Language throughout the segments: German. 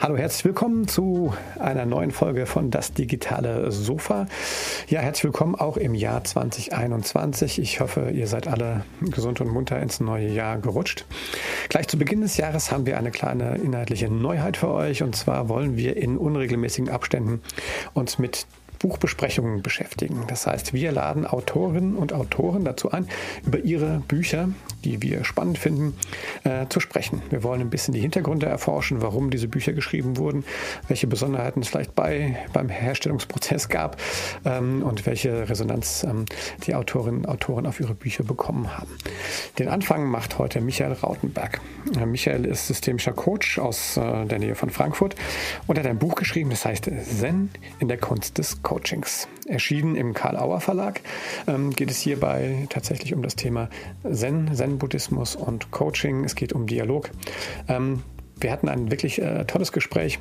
Hallo, herzlich willkommen zu einer neuen Folge von Das digitale Sofa. Ja, herzlich willkommen auch im Jahr 2021. Ich hoffe, ihr seid alle gesund und munter ins neue Jahr gerutscht. Gleich zu Beginn des Jahres haben wir eine kleine inhaltliche Neuheit für euch und zwar wollen wir in unregelmäßigen Abständen uns mit Buchbesprechungen beschäftigen. Das heißt, wir laden Autorinnen und Autoren dazu ein, über ihre Bücher, die wir spannend finden, äh, zu sprechen. Wir wollen ein bisschen die Hintergründe erforschen, warum diese Bücher geschrieben wurden, welche Besonderheiten es vielleicht bei, beim Herstellungsprozess gab ähm, und welche Resonanz ähm, die Autorinnen und Autoren auf ihre Bücher bekommen haben. Den Anfang macht heute Michael Rautenberg. Äh, Michael ist systemischer Coach aus äh, der Nähe von Frankfurt und hat ein Buch geschrieben, das heißt Zen in der Kunst des Coachings. Erschienen im Karl-Auer Verlag ähm, geht es hierbei tatsächlich um das Thema Zen, Zen-Buddhismus und Coaching. Es geht um Dialog. Ähm, wir hatten ein wirklich äh, tolles Gespräch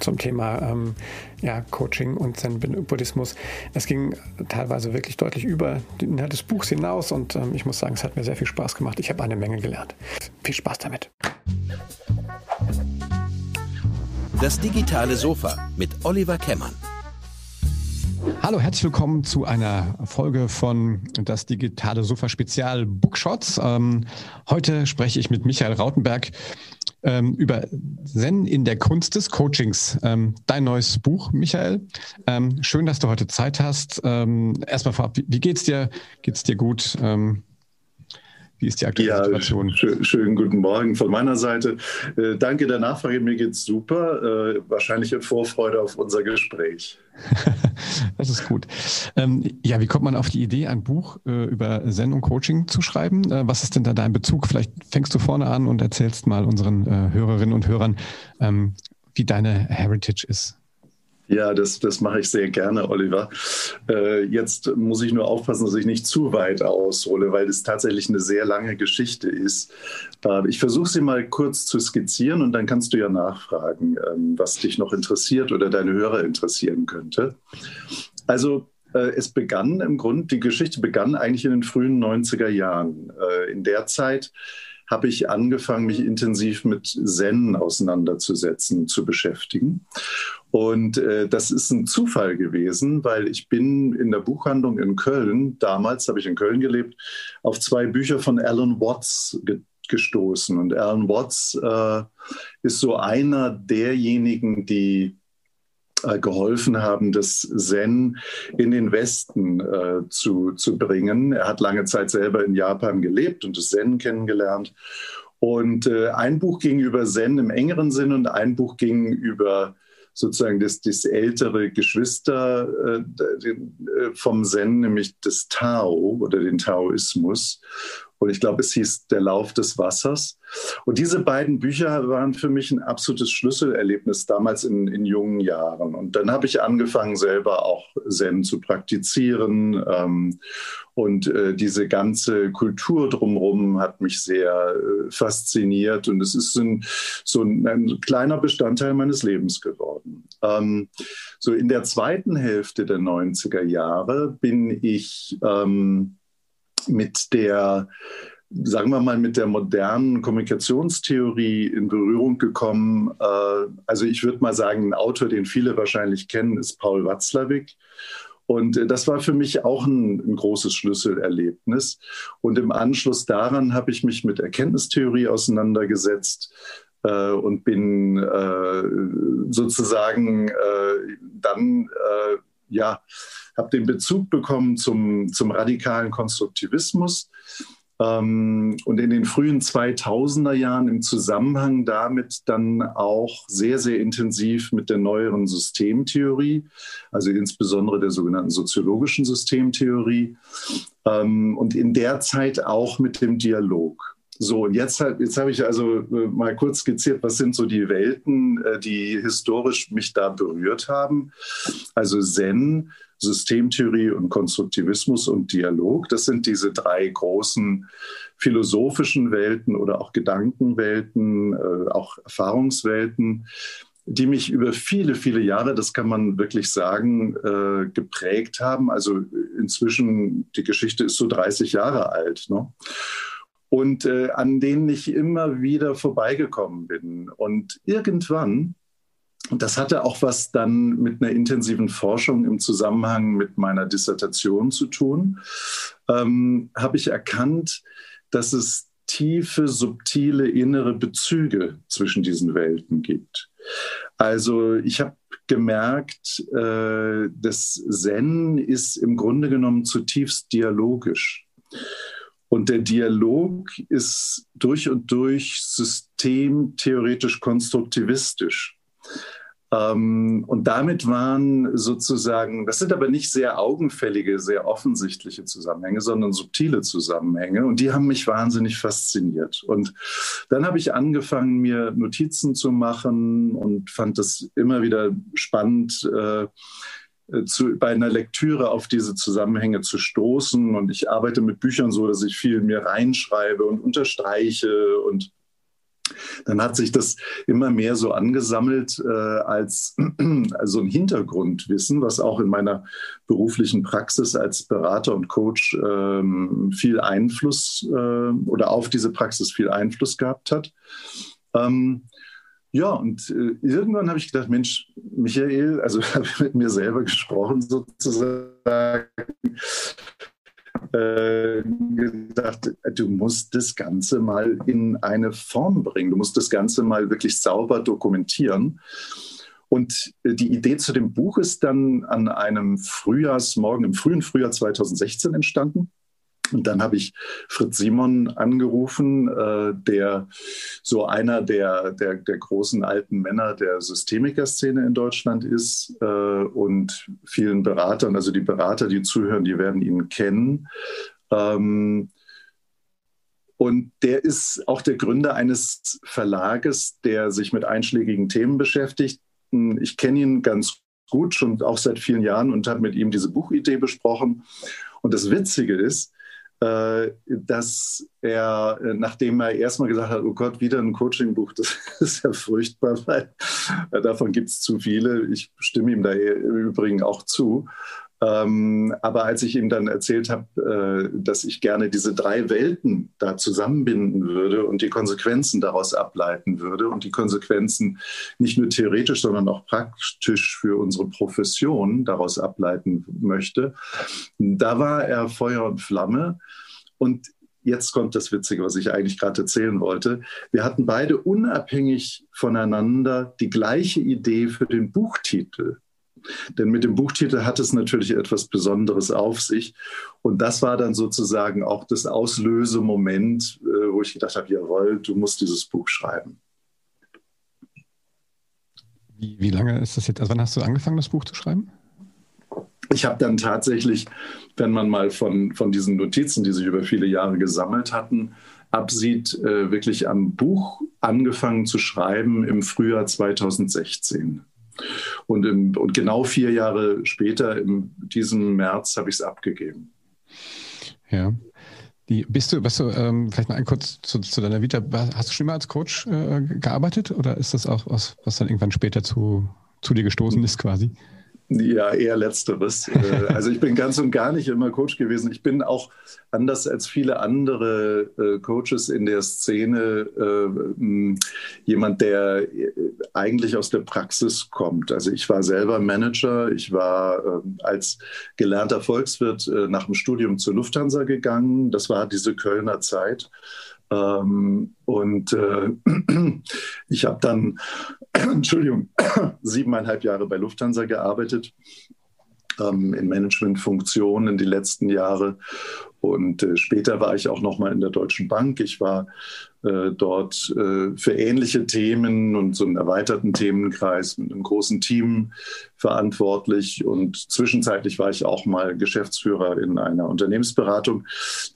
zum Thema ähm, ja, Coaching und Zen-Buddhismus. Es ging teilweise wirklich deutlich über den Inhalt des Buchs hinaus und ähm, ich muss sagen, es hat mir sehr viel Spaß gemacht. Ich habe eine Menge gelernt. Viel Spaß damit. Das digitale Sofa mit Oliver Kemmern. Hallo, herzlich willkommen zu einer Folge von das digitale Sofa Spezial Bookshots. Ähm, heute spreche ich mit Michael Rautenberg ähm, über Zen in der Kunst des Coachings. Ähm, dein neues Buch, Michael. Ähm, schön, dass du heute Zeit hast. Ähm, erstmal vorab, wie, wie, geht's dir? Geht's dir gut? Ähm, wie ist die aktuelle ja, Situation? Schön, schönen guten Morgen von meiner Seite. Äh, danke der Nachfrage, mir geht's super. Äh, wahrscheinlich in Vorfreude auf unser Gespräch. das ist gut. Ähm, ja, wie kommt man auf die Idee, ein Buch äh, über Zen und Coaching zu schreiben? Äh, was ist denn da dein Bezug? Vielleicht fängst du vorne an und erzählst mal unseren äh, Hörerinnen und Hörern, ähm, wie deine Heritage ist. Ja, das, das mache ich sehr gerne, Oliver. Äh, jetzt muss ich nur aufpassen, dass ich nicht zu weit aushole, weil es tatsächlich eine sehr lange Geschichte ist. Äh, ich versuche sie mal kurz zu skizzieren und dann kannst du ja nachfragen, ähm, was dich noch interessiert oder deine Hörer interessieren könnte. Also äh, es begann im Grunde, die Geschichte begann eigentlich in den frühen 90er Jahren. Äh, in der Zeit habe ich angefangen, mich intensiv mit Zen auseinanderzusetzen, zu beschäftigen. Und äh, das ist ein Zufall gewesen, weil ich bin in der Buchhandlung in Köln, damals habe ich in Köln gelebt, auf zwei Bücher von Alan Watts ge gestoßen. Und Alan Watts äh, ist so einer derjenigen, die geholfen haben, das Zen in den Westen äh, zu, zu bringen. Er hat lange Zeit selber in Japan gelebt und das Zen kennengelernt. Und äh, ein Buch ging über Zen im engeren Sinn und ein Buch ging über sozusagen das, das ältere Geschwister äh, äh, vom Zen, nämlich das Tao oder den Taoismus. Und ich glaube, es hieß Der Lauf des Wassers. Und diese beiden Bücher waren für mich ein absolutes Schlüsselerlebnis damals in, in jungen Jahren. Und dann habe ich angefangen, selber auch Zen zu praktizieren. Ähm, und äh, diese ganze Kultur drumherum hat mich sehr äh, fasziniert. Und es ist ein, so ein, ein, kleiner Bestandteil meines Lebens geworden. Ähm, so in der zweiten Hälfte der 90er Jahre bin ich ähm, mit der sagen wir mal, mit der modernen Kommunikationstheorie in Berührung gekommen. Äh, also ich würde mal sagen, ein Autor, den viele wahrscheinlich kennen, ist Paul Watzlawick. Und äh, das war für mich auch ein, ein, großes Schlüsselerlebnis. Und im Anschluss daran habe ich mich mit Erkenntnistheorie auseinandergesetzt äh, und bin äh, sozusagen äh, dann äh, ja, habe den Bezug bekommen zum, zum radikalen Konstruktivismus. Ähm, und in den frühen 2000er Jahren im Zusammenhang damit dann auch sehr, sehr intensiv mit der neueren Systemtheorie, also insbesondere der sogenannten soziologischen Systemtheorie. Ähm, und in der Zeit auch mit dem Dialog. So, und jetzt, jetzt habe ich also äh, mal kurz skizziert, was sind so die Welten, äh, die historisch mich da berührt haben. Also Zen, Systemtheorie und Konstruktivismus und Dialog. Das sind diese drei großen philosophischen Welten oder auch Gedankenwelten, äh, auch Erfahrungswelten, die mich über viele, viele Jahre, das kann man wirklich sagen, äh, geprägt haben. Also inzwischen, die Geschichte ist so 30 Jahre alt. Ne? Und äh, an denen ich immer wieder vorbeigekommen bin. Und irgendwann, das hatte auch was dann mit einer intensiven Forschung im Zusammenhang mit meiner Dissertation zu tun, ähm, habe ich erkannt, dass es tiefe, subtile innere Bezüge zwischen diesen Welten gibt. Also ich habe gemerkt, äh, das Zen ist im Grunde genommen zutiefst dialogisch. Und der Dialog ist durch und durch systemtheoretisch konstruktivistisch. Ähm, und damit waren sozusagen, das sind aber nicht sehr augenfällige, sehr offensichtliche Zusammenhänge, sondern subtile Zusammenhänge. Und die haben mich wahnsinnig fasziniert. Und dann habe ich angefangen, mir Notizen zu machen und fand es immer wieder spannend. Äh, zu, bei einer Lektüre auf diese Zusammenhänge zu stoßen. Und ich arbeite mit Büchern so, dass ich viel mir reinschreibe und unterstreiche und dann hat sich das immer mehr so angesammelt äh, als also ein Hintergrundwissen, was auch in meiner beruflichen Praxis als Berater und Coach ähm, viel Einfluss äh, oder auf diese Praxis viel Einfluss gehabt hat. Ähm, ja, und äh, irgendwann habe ich gedacht, Mensch, Michael, also habe ich mit mir selber gesprochen sozusagen, äh, gedacht, du musst das Ganze mal in eine Form bringen. Du musst das Ganze mal wirklich sauber dokumentieren. Und äh, die Idee zu dem Buch ist dann an einem Frühjahrsmorgen im frühen Frühjahr 2016 entstanden. Und dann habe ich Fritz Simon angerufen, äh, der so einer der, der, der, großen alten Männer der Systemiker-Szene in Deutschland ist äh, und vielen Beratern, also die Berater, die zuhören, die werden ihn kennen. Ähm, und der ist auch der Gründer eines Verlages, der sich mit einschlägigen Themen beschäftigt. Ich kenne ihn ganz gut, schon auch seit vielen Jahren und habe mit ihm diese Buchidee besprochen. Und das Witzige ist, dass er, äh, nachdem er erstmal gesagt hat, oh Gott, wieder ein Coachingbuch, das ist ja furchtbar, weil äh, davon gibt es zu viele. Ich stimme ihm da im Übrigen auch zu. Ähm, aber als ich ihm dann erzählt habe, äh, dass ich gerne diese drei Welten da zusammenbinden würde und die Konsequenzen daraus ableiten würde und die Konsequenzen nicht nur theoretisch, sondern auch praktisch für unsere Profession daraus ableiten möchte, da war er Feuer und Flamme. Und jetzt kommt das Witzige, was ich eigentlich gerade erzählen wollte. Wir hatten beide unabhängig voneinander die gleiche Idee für den Buchtitel. Denn mit dem Buchtitel hat es natürlich etwas Besonderes auf sich. Und das war dann sozusagen auch das Auslösemoment, äh, wo ich gedacht habe, jawohl, du musst dieses Buch schreiben. Wie, wie lange ist das jetzt? Also wann hast du angefangen, das Buch zu schreiben? Ich habe dann tatsächlich, wenn man mal von, von diesen Notizen, die sich über viele Jahre gesammelt hatten, absieht, äh, wirklich am Buch angefangen zu schreiben im Frühjahr 2016. Und, im, und genau vier Jahre später, in diesem März, habe ich es abgegeben. Ja. Die, bist du, bist du ähm, vielleicht mal ein kurz zu, zu, deiner Vita, hast du schon mal als Coach äh, gearbeitet oder ist das auch was, was dann irgendwann später zu, zu dir gestoßen ist quasi? Ja, eher letzteres. Äh, also ich bin ganz und gar nicht immer Coach gewesen. Ich bin auch anders als viele andere äh, Coaches in der Szene äh, jemand, der eigentlich aus der Praxis kommt. Also ich war selber Manager. Ich war als gelernter Volkswirt nach dem Studium zur Lufthansa gegangen. Das war diese Kölner Zeit. Ähm, und äh, ich habe dann, Entschuldigung, siebeneinhalb Jahre bei Lufthansa gearbeitet, ähm, in Managementfunktionen die letzten Jahre. Und äh, später war ich auch noch mal in der Deutschen Bank. Ich war äh, dort äh, für ähnliche Themen und so einen erweiterten Themenkreis mit einem großen Team verantwortlich. Und zwischenzeitlich war ich auch mal Geschäftsführer in einer Unternehmensberatung.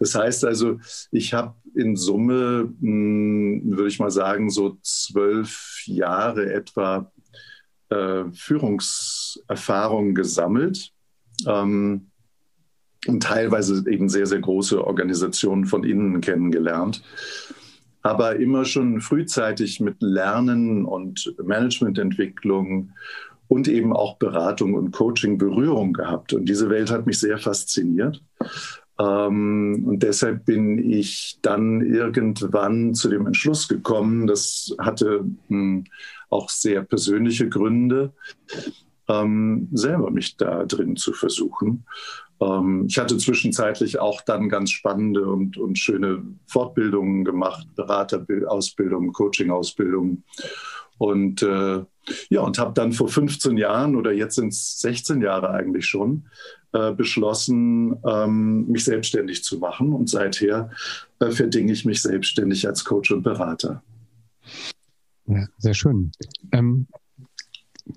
Das heißt also, ich habe in Summe, hm, würde ich mal sagen, so zwölf Jahre etwa äh, Führungserfahrung gesammelt. Ähm, und teilweise eben sehr, sehr große Organisationen von innen kennengelernt aber immer schon frühzeitig mit Lernen und Managemententwicklung und eben auch Beratung und Coaching Berührung gehabt. Und diese Welt hat mich sehr fasziniert. Ähm, und deshalb bin ich dann irgendwann zu dem Entschluss gekommen, das hatte hm, auch sehr persönliche Gründe, ähm, selber mich da drin zu versuchen. Ähm, ich hatte zwischenzeitlich auch dann ganz spannende und, und schöne Fortbildungen gemacht, Beraterausbildung, Coaching-Ausbildung. Und äh, ja, und habe dann vor 15 Jahren oder jetzt sind es 16 Jahre eigentlich schon, äh, beschlossen, ähm, mich selbstständig zu machen. Und seither äh, verdinge ich mich selbstständig als Coach und Berater. Ja, sehr schön. Ähm,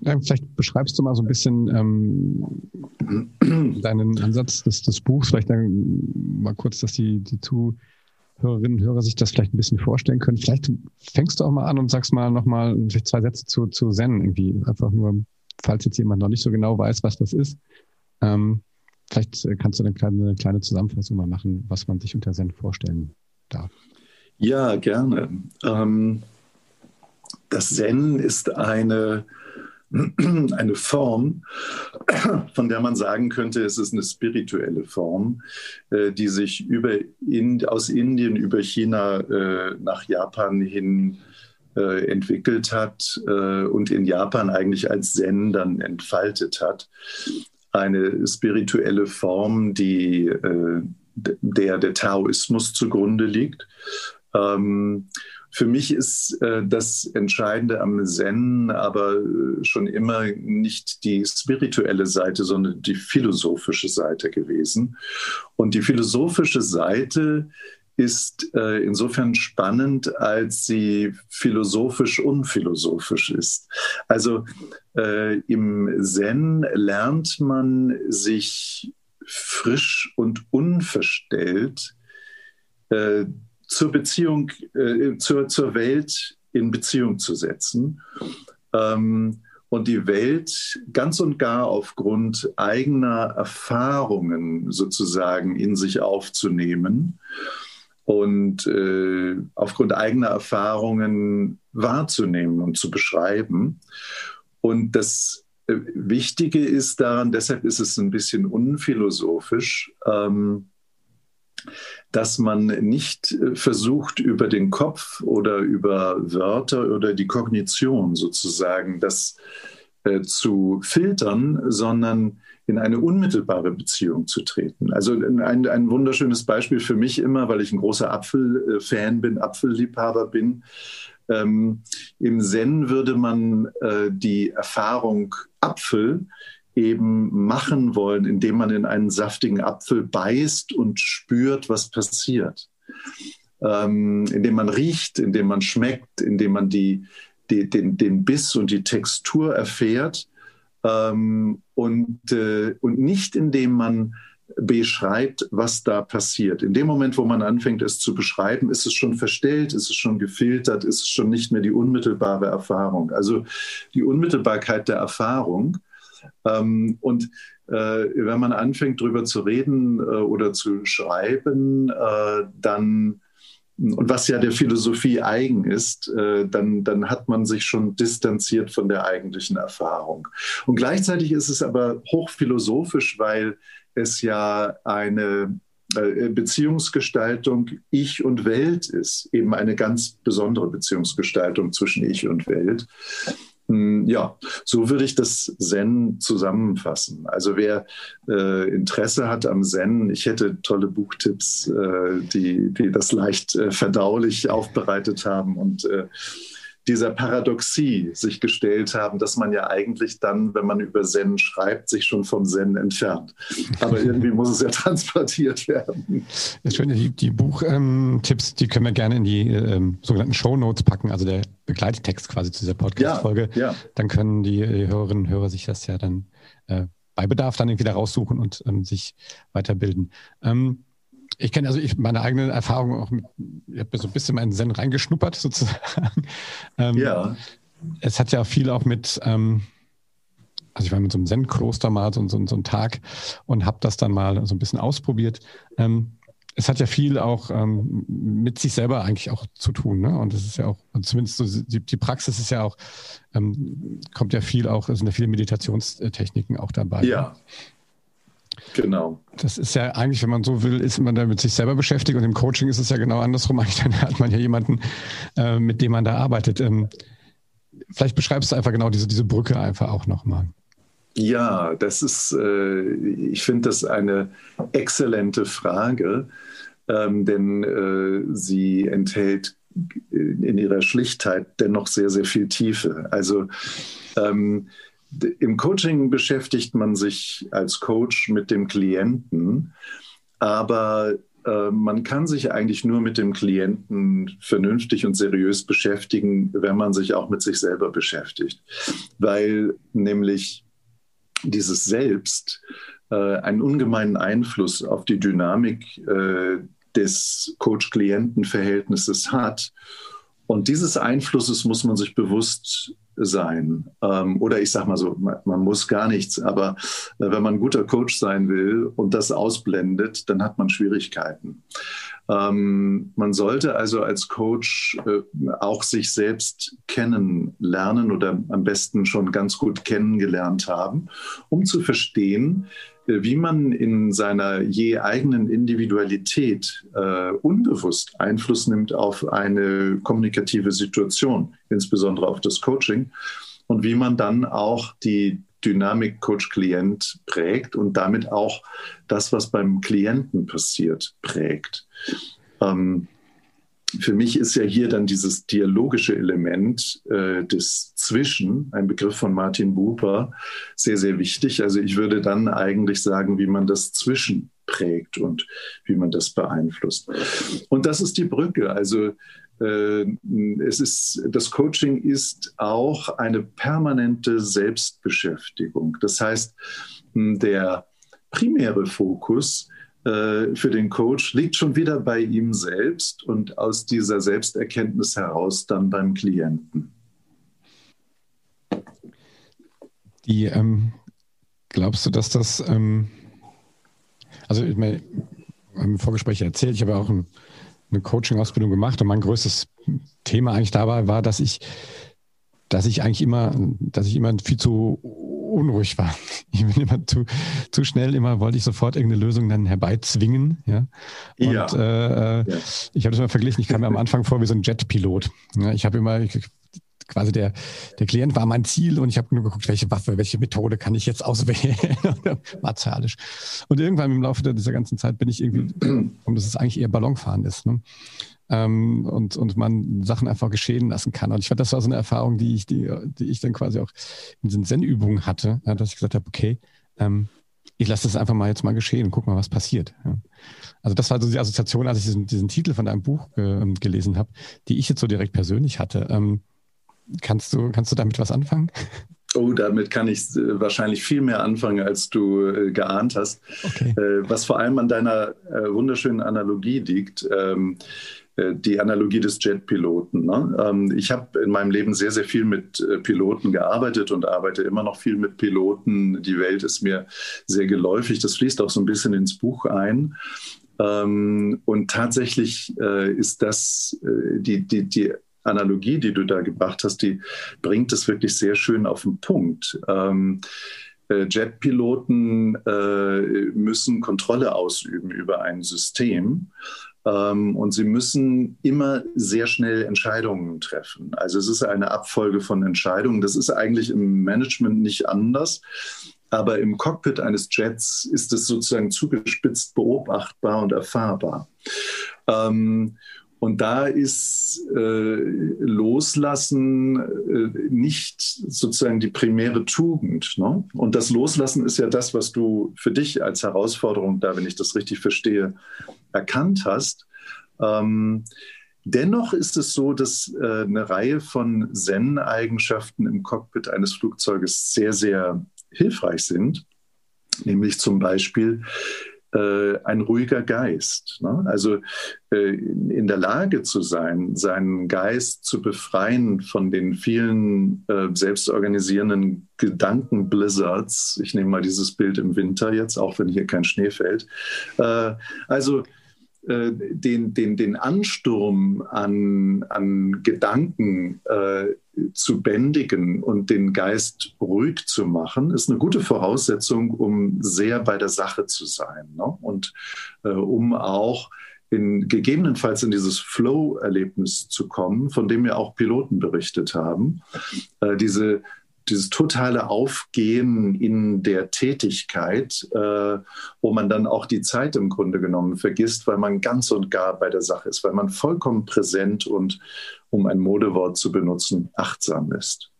vielleicht beschreibst du mal so ein bisschen ähm, deinen Ansatz des, des Buchs. Vielleicht mal kurz, dass die, die Zuhörerinnen und Hörer sich das vielleicht ein bisschen vorstellen können. Vielleicht fängst du auch mal an und sagst mal nochmal zwei Sätze zu, zu Zen irgendwie. Einfach nur, falls jetzt jemand noch nicht so genau weiß, was das ist. Ähm, vielleicht kannst du eine kleine, kleine Zusammenfassung mal machen, was man sich unter Zen vorstellen darf. Ja, gerne. Ähm, das Zen ist eine eine Form, von der man sagen könnte, es ist eine spirituelle Form, äh, die sich über in, aus Indien über China äh, nach Japan hin äh, entwickelt hat und in Japan eigentlich als Zen dann entfaltet hat. Eine spirituelle Form, die der der Taoismus zugrunde liegt. Ähm, für mich ist äh, das Entscheidende am Zen aber äh, schon immer nicht die spirituelle Seite, sondern die philosophische Seite gewesen. Und die philosophische Seite ist äh, insofern spannend, als sie philosophisch unphilosophisch ist. Also äh, im Zen lernt man sich frisch und unverstellt äh, zur Beziehung, äh, zur, zur Welt in Beziehung zu setzen ähm, und die Welt ganz und gar aufgrund eigener Erfahrungen sozusagen in sich aufzunehmen und äh, aufgrund eigener Erfahrungen wahrzunehmen und zu beschreiben. Und das äh, Wichtige ist daran, deshalb ist es ein bisschen unphilosophisch, ähm, dass man nicht äh, versucht, über den Kopf oder über Wörter oder die Kognition sozusagen das äh, zu filtern, sondern in eine unmittelbare Beziehung zu treten. Also ein, ein wunderschönes Beispiel für mich immer, weil ich ein großer Apfelfan bin, Apfelliebhaber bin. Ähm, Im Zen würde man äh, die Erfahrung Apfel eben machen wollen, indem man in einen saftigen Apfel beißt und spürt, was passiert. Ähm, indem man riecht, indem man schmeckt, indem man die, die, den, den Biss und die Textur erfährt ähm, und, äh, und nicht indem man beschreibt, was da passiert. In dem Moment, wo man anfängt, es zu beschreiben, ist es schon verstellt, ist es schon gefiltert, ist es schon nicht mehr die unmittelbare Erfahrung. Also die Unmittelbarkeit der Erfahrung ähm, und äh, wenn man anfängt, darüber zu reden äh, oder zu schreiben, äh, dann und was ja der Philosophie eigen ist, äh, dann, dann hat man sich schon distanziert von der eigentlichen Erfahrung. Und gleichzeitig ist es aber hochphilosophisch, weil es ja eine äh, Beziehungsgestaltung Ich und Welt ist, eben eine ganz besondere Beziehungsgestaltung zwischen Ich und Welt. Hm, ja, so würde ich das Zen zusammenfassen. Also wer äh, Interesse hat am Zen, ich hätte tolle Buchtipps, äh, die, die das leicht äh, verdaulich aufbereitet haben und äh, dieser Paradoxie sich gestellt haben, dass man ja eigentlich dann, wenn man über Zen schreibt, sich schon vom Zen entfernt. Aber irgendwie muss es ja transportiert werden. Das Schöne, die, die Buchtipps, ähm, die können wir gerne in die ähm, sogenannten Show Notes packen, also der Begleittext quasi zu dieser Podcast-Folge. Ja, ja. Dann können die, die, Hörerinnen und Hörer sich das ja dann äh, bei Bedarf dann irgendwie da raussuchen und ähm, sich weiterbilden. Ähm, ich kenne also ich, meine eigene Erfahrung auch mit, ich habe so ein bisschen meinen Zen reingeschnuppert sozusagen. Ähm, ja. Es hat ja viel auch mit, ähm, also ich war mit so einem Zen-Kloster mal so, so, so einen Tag und habe das dann mal so ein bisschen ausprobiert. Ähm, es hat ja viel auch ähm, mit sich selber eigentlich auch zu tun. Ne? Und es ist ja auch, zumindest so die, die, Praxis ist ja auch, ähm, kommt ja viel auch, es sind ja viele Meditationstechniken auch dabei. Ja. Genau. Das ist ja eigentlich, wenn man so will, ist man da mit sich selber beschäftigt und im Coaching ist es ja genau andersrum. Eigentlich dann hat man ja jemanden, äh, mit dem man da arbeitet. Ähm, vielleicht beschreibst du einfach genau diese, diese Brücke einfach auch nochmal. Ja, das ist, äh, ich finde das eine exzellente Frage, ähm, denn äh, sie enthält in ihrer Schlichtheit dennoch sehr, sehr viel Tiefe. Also ähm, im Coaching beschäftigt man sich als Coach mit dem Klienten, aber äh, man kann sich eigentlich nur mit dem Klienten vernünftig und seriös beschäftigen, wenn man sich auch mit sich selber beschäftigt, weil nämlich dieses Selbst äh, einen ungemeinen Einfluss auf die Dynamik äh, des Coach-Klienten-Verhältnisses hat. Und dieses Einflusses muss man sich bewusst sein. Ähm, oder ich sage mal so, man, man, muss gar nichts, aber äh, wenn man ein guter Coach sein will und das ausblendet, dann hat man Schwierigkeiten. Ähm, man sollte also als Coach äh, auch sich selbst kennenlernen oder am besten schon ganz gut kennengelernt haben, um zu verstehen, wie man in seiner je eigenen Individualität äh, unbewusst Einfluss nimmt auf eine kommunikative Situation, insbesondere auf das Coaching, und wie man dann auch die Dynamik Coach-Klient prägt und damit auch das, was beim Klienten passiert, prägt. Ähm, für mich ist ja hier dann dieses dialogische Element äh, des Zwischen, ein Begriff von Martin Buber, sehr, sehr wichtig. Also ich würde dann eigentlich sagen, wie man das Zwischen prägt und wie man das beeinflusst. Und das ist die Brücke. Also äh, es ist, das Coaching ist auch eine permanente Selbstbeschäftigung. Das heißt, der primäre Fokus äh, für den Coach liegt schon wieder bei ihm selbst und aus dieser Selbsterkenntnis heraus dann beim Klienten. Die, ähm, glaubst du, dass das, ähm, also ich meine, im Vorgespräch erzählt, ich habe auch ein, eine Coaching-Ausbildung gemacht und mein größtes Thema eigentlich dabei war, dass ich, dass ich eigentlich immer, dass ich immer viel zu unruhig war. Ich bin immer zu, zu schnell, immer wollte ich sofort irgendeine Lösung dann herbeizwingen. Ja? Und ja. Äh, ja. ich habe das mal verglichen, ich kam mir am Anfang vor wie so ein Jetpilot. Ja, ich habe immer, ich, quasi der, der Klient war mein Ziel und ich habe nur geguckt, welche Waffe, welche Methode kann ich jetzt auswählen. Martialisch. Und irgendwann im Laufe dieser ganzen Zeit bin ich irgendwie, um dass es eigentlich eher Ballonfahren ist. Ne? Ähm, und, und man Sachen einfach geschehen lassen kann. Und ich fand, das war so eine Erfahrung, die ich, die, die ich dann quasi auch in diesen Zen-Übungen hatte, ja, dass ich gesagt habe, okay, ähm, ich lasse das einfach mal jetzt mal geschehen und guck mal, was passiert. Ja. Also das war so die Assoziation, als ich diesen, diesen Titel von deinem Buch äh, gelesen habe, die ich jetzt so direkt persönlich hatte. Ähm, kannst, du, kannst du damit was anfangen? Oh, damit kann ich äh, wahrscheinlich viel mehr anfangen, als du äh, geahnt hast. Okay. Äh, was vor allem an deiner wunderschönen Analogie liegt. Ähm, äh, die Analogie des Jetpiloten. Ne? Ähm, ich habe in meinem Leben sehr, sehr viel mit äh, Piloten gearbeitet und arbeite immer noch viel mit Piloten. Die Welt ist mir sehr geläufig. Das fließt auch so ein bisschen ins Buch ein. Ähm, und tatsächlich äh, ist das die, die, die Analogie, die du da gebracht hast, die bringt es wirklich sehr schön auf den Punkt. Ähm, Jetpiloten müssen Kontrolle ausüben über ein System. Ähm, und sie müssen immer sehr schnell Entscheidungen treffen. Also es ist eine Abfolge von Entscheidungen. Das ist eigentlich im Management nicht anders. Aber im Cockpit eines Jets ist es sozusagen zugespitzt beobachtbar und erfahrbar. Ähm, und da ist äh, Loslassen äh, nicht sozusagen die primäre Tugend. Ne? Und das Loslassen ist ja das, was du für dich als Herausforderung da, wenn ich das richtig verstehe, erkannt hast. Ähm, dennoch ist es so, dass äh, eine Reihe von Zen-Eigenschaften im Cockpit eines Flugzeuges sehr, sehr hilfreich sind. Nämlich zum Beispiel äh, ein ruhiger Geist. Ne? Also äh, in der Lage zu sein, seinen Geist zu befreien von den vielen äh, selbstorganisierenden Gedankenblizzards. Ich nehme mal dieses Bild im Winter jetzt, auch wenn hier kein Schnee fällt. Äh, also äh, den, den, den Ansturm an, an Gedanken äh, zu bändigen und den Geist ruhig zu machen, ist eine gute Voraussetzung, um sehr bei der Sache zu sein ne? und äh, um auch in, gegebenenfalls in dieses Flow-Erlebnis zu kommen, von dem ja auch Piloten berichtet haben. Äh, diese dieses totale Aufgehen in der Tätigkeit, äh, wo man dann auch die Zeit im Grunde genommen vergisst, weil man ganz und gar bei der Sache ist, weil man vollkommen präsent und, um ein Modewort zu benutzen, achtsam ist.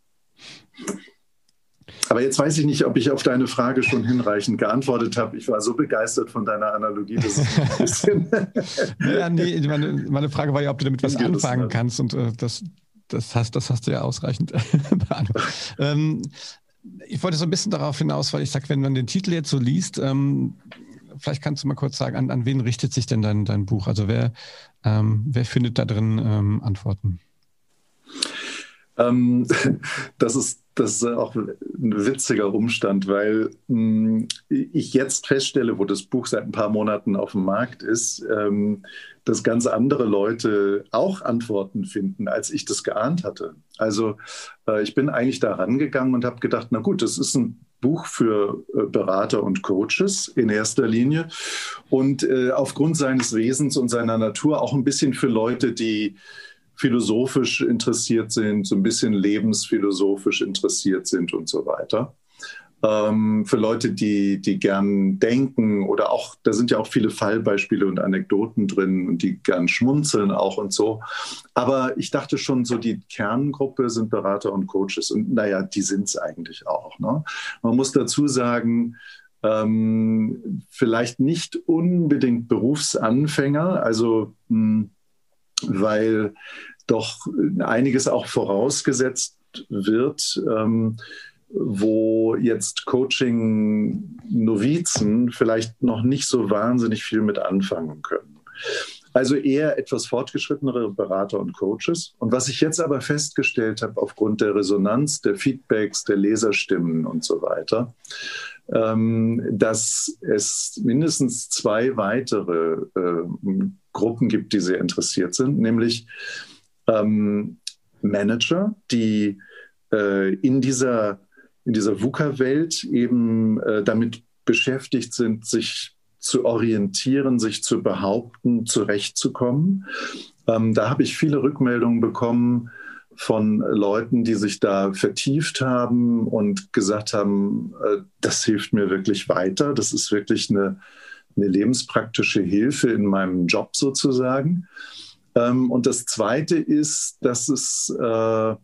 Aber jetzt weiß ich nicht, ob ich auf deine Frage schon hinreichend geantwortet habe. Ich war so begeistert von deiner Analogie, dass es ein bisschen. ja, nee, meine, meine, Frage war ja, ob du damit was anfangen kannst. Und äh, das, das hast, das hast du ja ausreichend beantwortet. ähm, ich wollte so ein bisschen darauf hinaus, weil ich sage, wenn man den Titel jetzt so liest, ähm, vielleicht kannst du mal kurz sagen, an, an wen richtet sich denn dein, dein Buch? Also wer, ähm, wer findet da drin ähm, Antworten? Ähm, das ist das ist auch ein witziger Umstand, weil mh, hm, ich jetzt feststelle, wo das Buch seit ein paar Monaten auf dem Markt ist, ähm, dass ganz andere Leute auch Antworten finden, als ich das geahnt hatte. Also äh, ich bin eigentlich da rangegangen und habe gedacht, na gut, das ist ein Buch für äh, Berater und Coaches in erster Linie und äh, aufgrund seines Wesens und seiner Natur auch ein bisschen für Leute, die philosophisch interessiert sind, so ein bisschen lebensphilosophisch interessiert sind und so weiter. Ähm, für Leute, die, die gern denken oder auch, da sind ja auch viele Fallbeispiele und Anekdoten drin und die gern schmunzeln auch und so. Aber ich dachte schon, so die Kerngruppe sind Berater und Coaches und naja, die sind es eigentlich auch. Ne? Man muss dazu sagen, ähm, vielleicht nicht unbedingt Berufsanfänger, also mh, hm, weil doch einiges auch vorausgesetzt wird, ähm, wo jetzt Coaching-Novizen vielleicht noch nicht so wahnsinnig viel mit anfangen können. Also eher etwas fortgeschrittenere Berater und Coaches. Und was ich jetzt aber festgestellt habe, aufgrund der Resonanz, der Feedbacks, der Leserstimmen und so weiter, ähm, dass es mindestens zwei weitere äh, Gruppen gibt, die sehr interessiert sind, nämlich ähm, Manager, die äh, in dieser, in dieser VUCA-Welt eben äh, damit beschäftigt sind, sich zu orientieren, sich zu behaupten, zurechtzukommen. Ähm, da habe ich viele Rückmeldungen bekommen von Leuten, die sich da vertieft haben und gesagt haben, äh, das hilft mir wirklich weiter. Das ist wirklich eine, eine lebenspraktische Hilfe in meinem Job sozusagen. Ähm, und das Zweite ist, dass es äh, eine,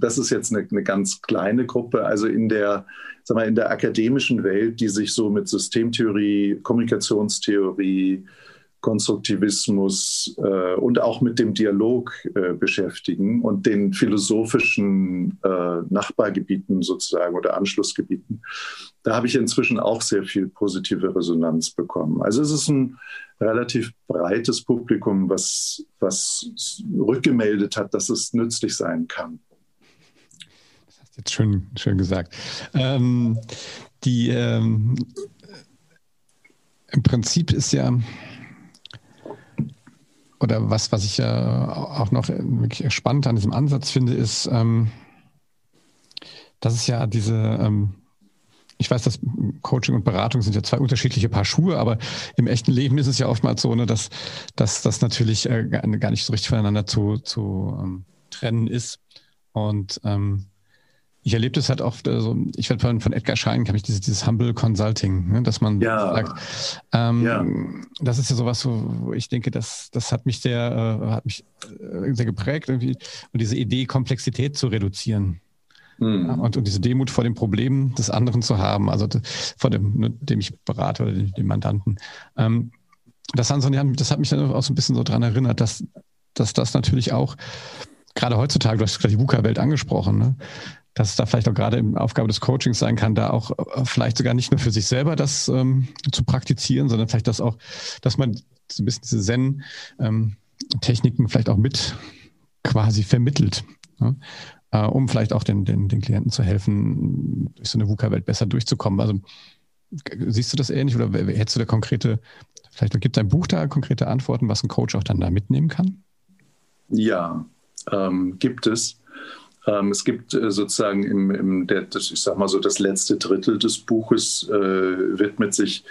das ist jetzt eine, eine, ganz kleine Gruppe, also in der, sag mal, in der akademischen Welt, die sich so mit Systemtheorie, Kommunikationstheorie, Konstruktivismus äh, und auch mit dem Dialog äh, beschäftigen und den philosophischen äh, Nachbargebieten sozusagen oder Anschlussgebieten. Da habe ich inzwischen auch sehr viel positive Resonanz bekommen. Also es ist ein relativ breites Publikum, was, was rückgemeldet hat, dass es nützlich sein kann. Das hast du jetzt schön, schön gesagt. Ähm, die ähm, im Prinzip ist ja oder was, was ich ja auch noch wirklich spannend an diesem Ansatz finde, ist, ähm, dass es ja diese, ähm, ich weiß, dass Coaching und Beratung sind ja zwei unterschiedliche Paar Schuhe, aber im echten Leben ist es ja oftmals so, ne, dass, dass das natürlich äh, gar nicht so richtig voneinander zu, zu ähm, trennen ist. Und ähm, ich erlebe das halt oft, also ich werde von, von Edgar Schein, kann ich dieses, dieses Humble Consulting, ne, dass man ja. sagt, ähm, ja. das ist ja sowas, wo, ich denke, das, das hat mich sehr, äh, hat mich äh, sehr geprägt irgendwie. Und diese Idee, Komplexität zu reduzieren. Mhm. Ja, und, und diese Demut vor dem Problem des anderen zu haben, also vor dem, ne, dem ich berate oder dem, dem Mandanten. Ähm, das, das hat mich dann auch so ein bisschen so dran erinnert, dass, dass das natürlich auch, gerade heutzutage, du hast gerade die VUCA-Welt angesprochen, ne? Dass es da vielleicht auch gerade im Aufgabe des Coachings sein kann, da auch äh, vielleicht sogar nicht nur für sich selber das ähm, zu praktizieren, sondern vielleicht das auch, dass man so ein bisschen diese Zen-Techniken ähm, vielleicht auch mit quasi vermittelt, ne? äh, um vielleicht auch den, den, den Klienten zu helfen, durch so eine VUCA-Welt besser durchzukommen. Also siehst du das ähnlich oder hättest du da konkrete Vielleicht gibt es ein Buch da konkrete Antworten, was ein Coach auch dann da mitnehmen kann? Ja, ähm, gibt es. Ähm, es gibt äh, sozusagen im, im der, ich sag mal so, das letzte Drittel des Buches äh, widmet sich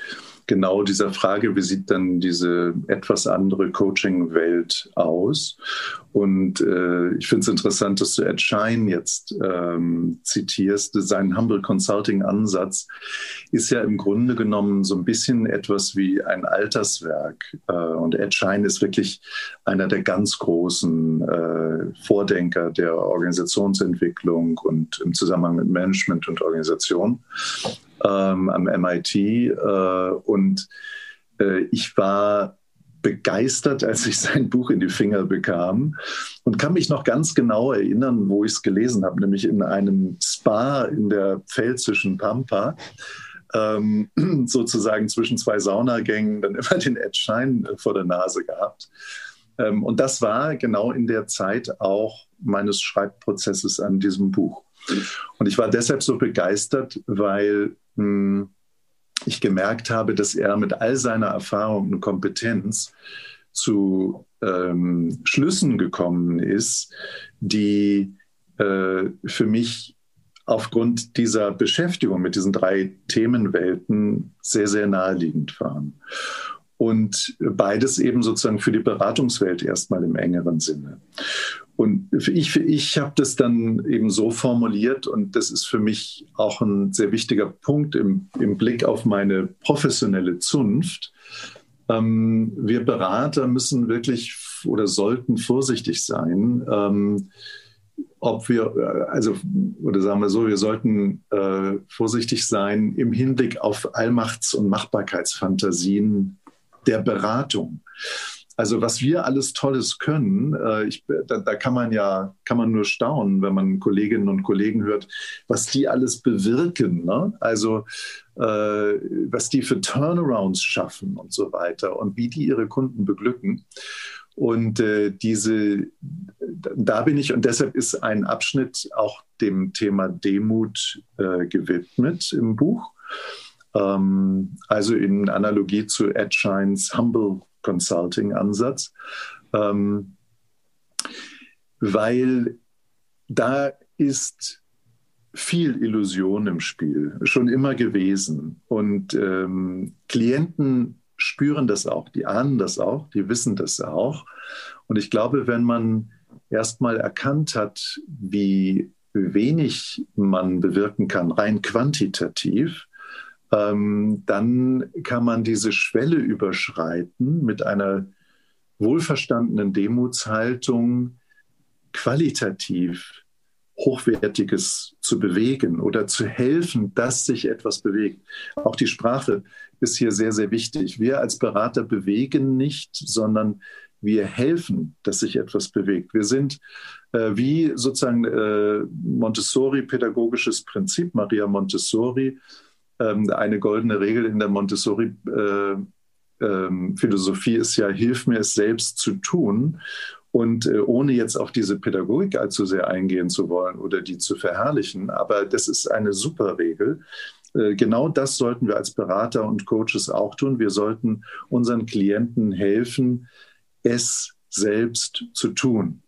genau dieser Frage, wie sieht dann diese etwas andere Coaching-Welt aus? Und äh, ich finde es interessant, dass du Ed Schein jetzt ähm, zitierst. Sein Humble Consulting-Ansatz ist ja im Grunde genommen so ein bisschen etwas wie ein Alterswerk. Äh, und Ed Schein ist wirklich einer der ganz großen äh, Vordenker der Organisationsentwicklung und im Zusammenhang mit Management und Organisation ähm, am MIT. Äh, und äh, ich war begeistert, als ich sein Buch in die Finger bekam und kann mich noch ganz genau erinnern, wo ich es gelesen habe, nämlich in einem Spa in der pfälzischen Pampa. Ähm, sozusagen zwischen zwei Saunagängen dann immer den Ed Schein vor der Nase gehabt. Ähm, und das war genau in der Zeit auch meines Schreibprozesses an diesem Buch. Und ich war deshalb so begeistert, weil mh, hm, ich gemerkt habe, dass er mit all seiner Erfahrung und Kompetenz zu ähm, Schlüssen gekommen ist, die äh, für mich aufgrund dieser Beschäftigung mit diesen drei Themenwelten sehr, sehr naheliegend waren. Und beides eben sozusagen für die Beratungswelt erstmal im engeren Sinne. Und ich, ich habe das dann eben so formuliert und das ist für mich auch ein sehr wichtiger Punkt im, im Blick auf meine professionelle Zunft. Ähm, wir Berater müssen wirklich oder sollten vorsichtig sein. Ähm, ob wir, äh, also, oder sagen wir so, wir sollten äh, vorsichtig sein im Hinblick auf Allmachts- und Machbarkeitsfantasien der Beratung. Also was wir alles Tolles können, äh, ich, da, da, kann man ja kann man nur staunen, wenn man Kolleginnen und Kollegen hört, was die alles bewirken. Ne? Also äh, was die für Turnarounds schaffen und so weiter und wie die ihre Kunden beglücken. Und äh, diese, da bin ich, und deshalb ist ein Abschnitt auch dem Thema Demut äh, gewidmet im Buch. Ähm, also in Analogie zu Ed Shines Humble Consulting-Ansatz, ähm, weil da ist viel Illusion im Spiel, schon immer gewesen. Und ähm, Klienten spüren das auch, die ahnen das auch, die wissen das auch. Und ich glaube, wenn man erstmal erkannt hat, wie wenig man bewirken kann, rein quantitativ, ähm, dann kann man diese Schwelle überschreiten mit einer wohlverstandenen Demutshaltung qualitativ Hochwertiges zu bewegen oder zu helfen, dass sich etwas bewegt. Auch die Sprache ist hier sehr, sehr wichtig. Wir als Berater bewegen nicht, sondern wir helfen, dass sich etwas bewegt. Wir sind äh, wie sozusagen äh, Montessori pädagogisches Prinzip, Maria Montessori, eine goldene Regel in der Montessori-Philosophie äh, ähm, ist ja, hilf mir es selbst zu tun. Und äh, ohne jetzt auf diese Pädagogik allzu sehr eingehen zu wollen oder die zu verherrlichen, aber das ist eine super Regel. Äh, genau das sollten wir als Berater und Coaches auch tun. Wir sollten unseren Klienten helfen, es selbst zu tun.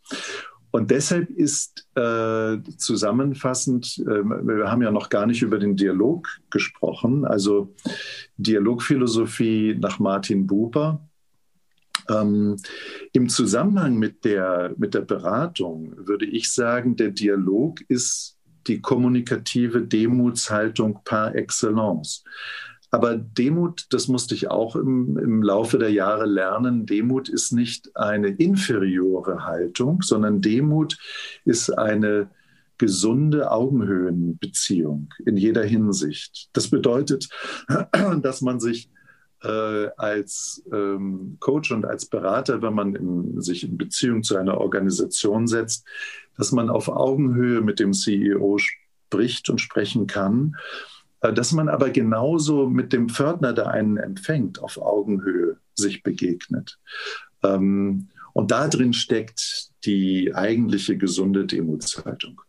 Und deshalb ist äh, zusammenfassend, äh, wir haben ja noch gar nicht über den Dialog gesprochen, also Dialogphilosophie nach Martin Buber. Ähm, Im Zusammenhang mit der, mit der Beratung würde ich sagen, der Dialog ist die kommunikative Demutshaltung par excellence. Aber Demut, das musste ich auch im, im Laufe der Jahre lernen, Demut ist nicht eine inferiore Haltung, sondern Demut ist eine gesunde Augenhöhenbeziehung in jeder Hinsicht. Das bedeutet, dass man sich äh, als ähm, Coach und als Berater, wenn man in, sich in Beziehung zu einer Organisation setzt, dass man auf Augenhöhe mit dem CEO spricht und sprechen kann dass man aber genauso mit dem Pförtner, der einen empfängt, auf Augenhöhe sich begegnet. Ähm, und da drin steckt die eigentliche gesunde Demutshaltung.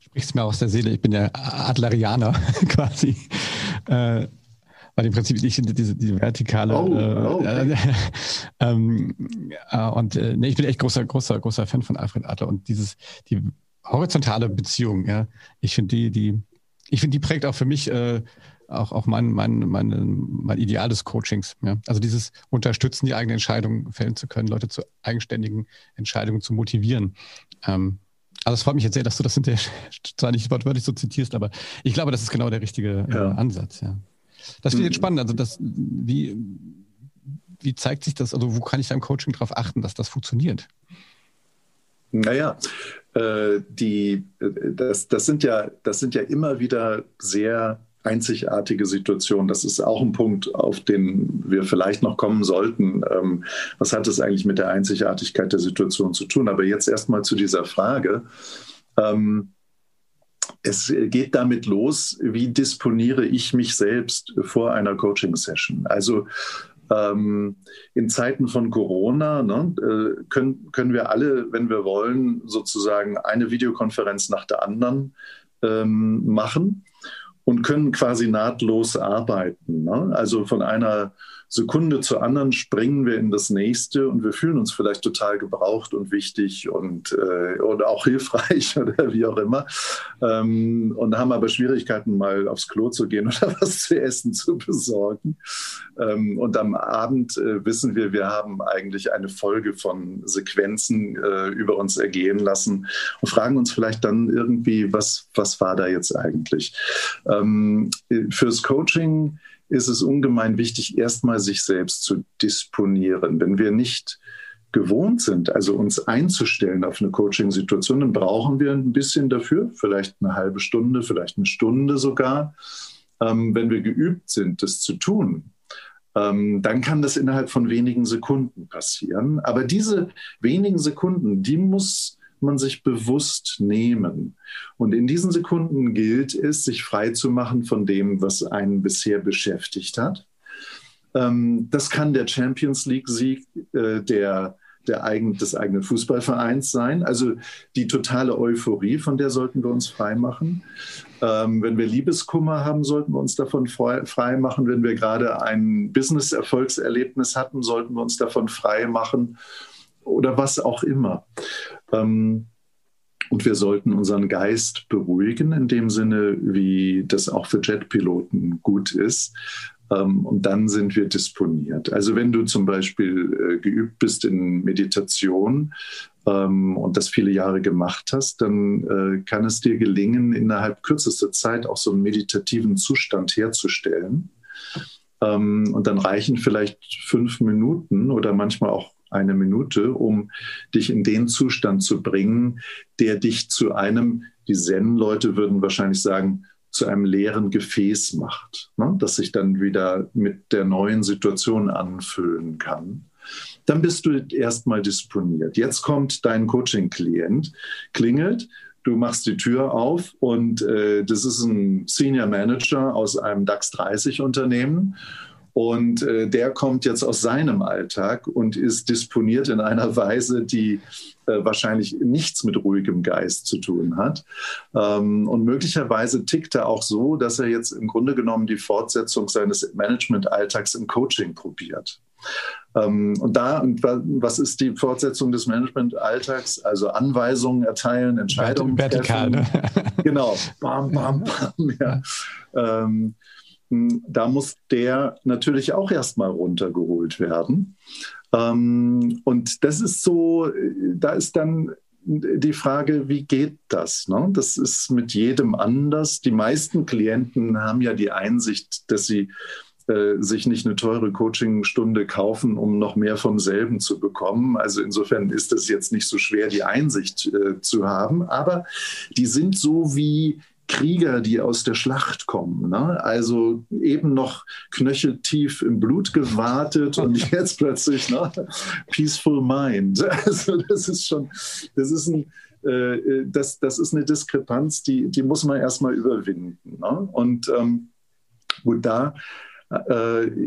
Sprichst mir aus der Seele. Ich bin ja Adlerianer quasi. Äh, Weil im Prinzip ich finde diese, diese vertikale oh, äh, oh, okay. äh, ähm, äh, und äh, nee, ich bin echt großer, großer, großer Fan von Alfred Adler und dieses, die horizontale Beziehung, ja, ich finde die, die, ich finde die prägt auch für mich äh, auch, auch mein, mein, mein, mein Ideal des Coachings. Ja? Also dieses Unterstützen, die eigene Entscheidung fällen zu können, Leute zu eigenständigen Entscheidungen zu motivieren. Ähm, also es freut mich jetzt sehr, dass du das hinterher zwar nicht wortwörtlich so zitierst, aber ich glaube, das ist genau der richtige äh, ja. Ansatz. Ja. Das finde ich jetzt mhm. spannend. Also das, wie, wie zeigt sich das, also wo kann ich da im Coaching darauf achten, dass das funktioniert? Naja, die, äh, das, das, sind ja, das sind ja immer wieder sehr einzigartige Situation. Das ist auch ein Punkt, auf den wir vielleicht noch kommen sollten. Ähm, was hat es eigentlich mit der Einzigartigkeit der Situation zu tun? Aber jetzt erstmal zu dieser Frage. Ähm, es geht damit los, wie disponiere ich mich selbst vor einer Coaching-Session? Also ähm, in Zeiten von Corona ne, äh, können, können wir alle, wenn wir wollen, sozusagen eine Videokonferenz nach der anderen ähm, machen und können quasi nahtlos arbeiten. Ne? Also von einer Sekunde zur anderen springen wir in das nächste und wir fühlen uns vielleicht total gebraucht und wichtig und äh, oder auch hilfreich oder wie auch immer ähm, und haben aber Schwierigkeiten mal aufs Klo zu gehen oder was zu essen zu besorgen. Ähm, und am Abend äh, wissen wir wir haben eigentlich eine Folge von Sequenzen äh, über uns ergehen lassen und fragen uns vielleicht dann irgendwie was was war da jetzt eigentlich? Ähm, fürs Coaching ist es ungemein wichtig, erstmal sich selbst zu disponieren. Wenn wir nicht gewohnt sind, also uns einzustellen auf eine Coaching-Situation, dann brauchen wir ein bisschen dafür, vielleicht eine halbe Stunde, vielleicht eine Stunde sogar. Ähm, wenn wir geübt sind, das zu tun, ähm, dann kann das innerhalb von wenigen Sekunden passieren. Aber diese wenigen Sekunden, die muss man sich bewusst nehmen. Und in diesen Sekunden gilt es, sich frei zu machen von dem, was einen bisher beschäftigt hat. Ähm, das kann der Champions League-Sieg äh, der, der eigen, des eigenen Fußballvereins sein. Also die totale Euphorie, von der sollten wir uns frei machen. Ähm, wenn wir Liebeskummer haben, sollten wir uns davon frei machen. Wenn wir gerade ein Business-Erfolgserlebnis hatten, sollten wir uns davon frei machen oder was auch immer. Ähm, und wir sollten unseren Geist beruhigen, in dem Sinne, wie das auch für Jetpiloten gut ist. Ähm, und dann sind wir disponiert. Also wenn du zum Beispiel äh, geübt bist in Meditation ähm, und das viele Jahre gemacht hast, dann äh, kann es dir gelingen, innerhalb kürzester Zeit auch so einen meditativen Zustand herzustellen. Ähm, und dann reichen vielleicht fünf Minuten oder manchmal auch eine Minute, um dich in den Zustand zu bringen, der dich zu einem, die Zen-Leute würden wahrscheinlich sagen, zu einem leeren Gefäß macht, ne? das sich dann wieder mit der neuen Situation anfüllen kann. Dann bist du erstmal disponiert. Jetzt kommt dein Coaching-Klient, klingelt, du machst die Tür auf und äh, das ist ein Senior Manager aus einem DAX 30 Unternehmen und äh, der kommt jetzt aus seinem Alltag und ist disponiert in einer Weise, die äh, wahrscheinlich nichts mit ruhigem Geist zu tun hat. Ähm, und möglicherweise tickt er auch so, dass er jetzt im Grunde genommen die Fortsetzung seines Management-Alltags im Coaching probiert. Ähm, und da, was ist die Fortsetzung des Management-Alltags? Also Anweisungen erteilen, Entscheidungen Vertikal, treffen. Ne? genau, bam, bam, bam. Ja. Ähm, hm, da muss der natürlich auch erstmal runtergeholt werden. Ähm, und das ist so, da ist dann die Frage, wie geht das? Ne? Das ist mit jedem anders. Die meisten Klienten haben ja die Einsicht, dass sie äh, sich nicht eine teure Coachingstunde kaufen, um noch mehr vom selben zu bekommen. Also insofern ist es jetzt nicht so schwer, die Einsicht äh, zu haben. Aber die sind so wie Krieger, die aus der Schlacht kommen. Ne? Also eben noch knöcheltief im Blut gewartet und jetzt plötzlich ne? Peaceful Mind. Also das ist schon, das ist ein, äh, das, das ist eine Diskrepanz, die, die muss man erstmal überwinden. Ne? Und ähm, gut, da äh,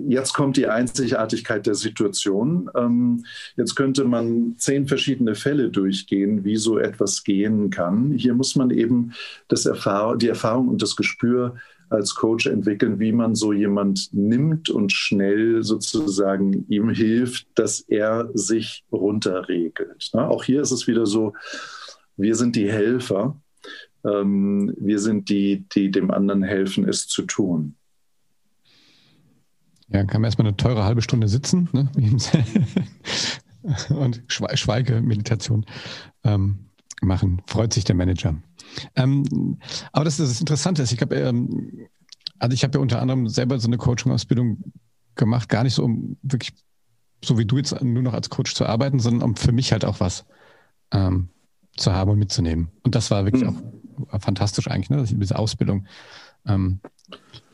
jetzt kommt die Einzigartigkeit der Situation. Ähm, jetzt könnte man zehn verschiedene Fälle durchgehen, wie so etwas gehen kann. Hier muss man eben das Erfahr die Erfahrung und das Gespür als Coach entwickeln, wie man so jemand nimmt und schnell sozusagen ihm hilft, dass er sich runterregelt. Auch hier ist es wieder so, wir sind die Helfer. Ähm, wir sind die, die dem anderen helfen, es zu tun. Ja, kann man erstmal eine teure halbe Stunde sitzen ne? und Schweigemeditation ähm, machen. Freut sich der Manager. Ähm, aber das ist das Interessante. Ich glaube, ähm, also ich habe ja unter anderem selber so eine Coaching-Ausbildung gemacht, gar nicht so, um wirklich so wie du jetzt nur noch als Coach zu arbeiten, sondern um für mich halt auch was ähm, zu haben und mitzunehmen. Und das war wirklich mhm. auch fantastisch eigentlich, ne? diese Ausbildung. Ähm,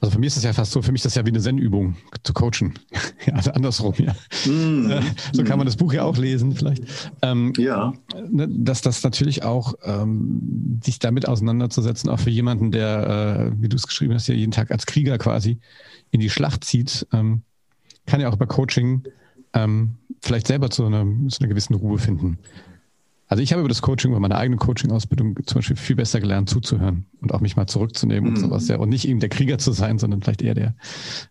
also für mich ist es ja fast so, für mich ist das ja wie eine Zen-Übung zu coachen. ja, also andersrum, ja. Mm. so kann man das Buch ja auch lesen, vielleicht. Ähm, ja. Ne, dass das natürlich auch, ähm, sich damit auseinanderzusetzen, auch für jemanden, der, äh, wie du es geschrieben hast, ja jeden Tag als Krieger quasi in die Schlacht zieht, ähm, kann ja auch bei Coaching ähm, vielleicht selber zu einer, zu einer gewissen Ruhe finden. Also ich habe über das Coaching, über meine eigene Coaching-Ausbildung zum Beispiel viel besser gelernt zuzuhören und auch mich mal zurückzunehmen mhm. und sowas. Ja, und nicht eben der Krieger zu sein, sondern vielleicht eher der,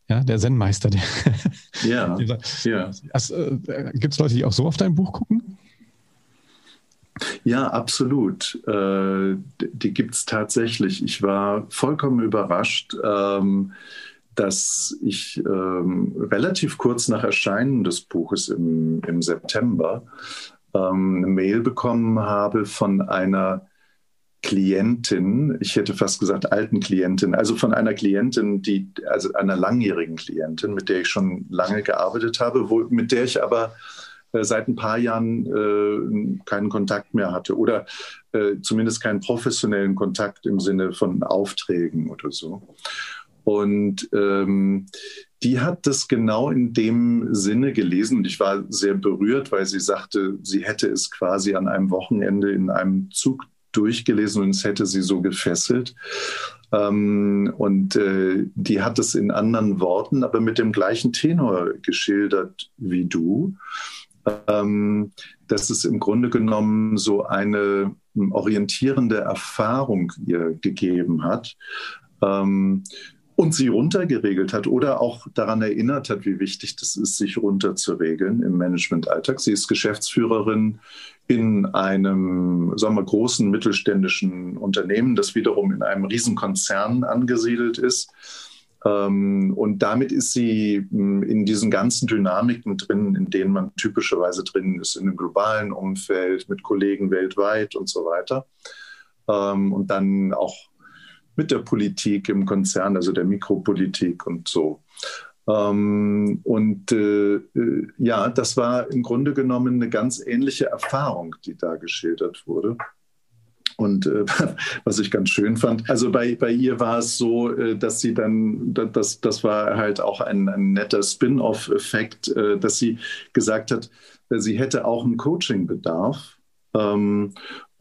ja, der Zen-Meister. Der, ja. ja. Also, äh, Gibt es Leute, die auch so auf dein Buch gucken? Ja, absolut. Äh, die gibt es tatsächlich. Ich war vollkommen überrascht. Ähm, dass ich ähm, relativ kurz nach Erscheinen des Buches im, im September ähm, eine Mail bekommen habe von einer Klientin, ich hätte fast gesagt alten Klientin, also von einer Klientin, die, also einer langjährigen Klientin, mit der ich schon lange gearbeitet habe, wo, mit der ich aber äh, seit ein paar Jahren äh, keinen Kontakt mehr hatte oder äh, zumindest keinen professionellen Kontakt im Sinne von Aufträgen oder so. Und ähm, die hat das genau in dem Sinne gelesen und ich war sehr berührt, weil sie sagte, sie hätte es quasi an einem Wochenende in einem Zug durchgelesen und es hätte sie so gefesselt. Ähm, und äh, die hat es in anderen Worten, aber mit dem gleichen Tenor geschildert wie du. Ähm, dass es im Grunde genommen so eine orientierende Erfahrung ihr gegeben hat. Und sie runtergeregelt hat oder auch daran erinnert hat, wie wichtig das ist, sich runterzuregeln im Managementalltag. Sie ist Geschäftsführerin in einem sagen wir, großen mittelständischen Unternehmen, das wiederum in einem Riesenkonzern angesiedelt ist. Ähm, und damit ist sie hm, in diesen ganzen Dynamiken drin, in denen man typischerweise drin ist, in einem globalen Umfeld, mit Kollegen weltweit und so weiter. Ähm, und dann auch mit der Politik im Konzern, also der Mikropolitik und so. Ähm, und äh, äh, ja, das war im Grunde genommen eine ganz ähnliche Erfahrung, die da geschildert wurde. Und äh, was ich ganz schön fand, also bei, bei ihr war es so, äh, dass sie dann, das, das war halt auch ein, ein netter Spin-off-Effekt, äh, dass sie gesagt hat, sie hätte auch einen Coaching-Bedarf. Ähm,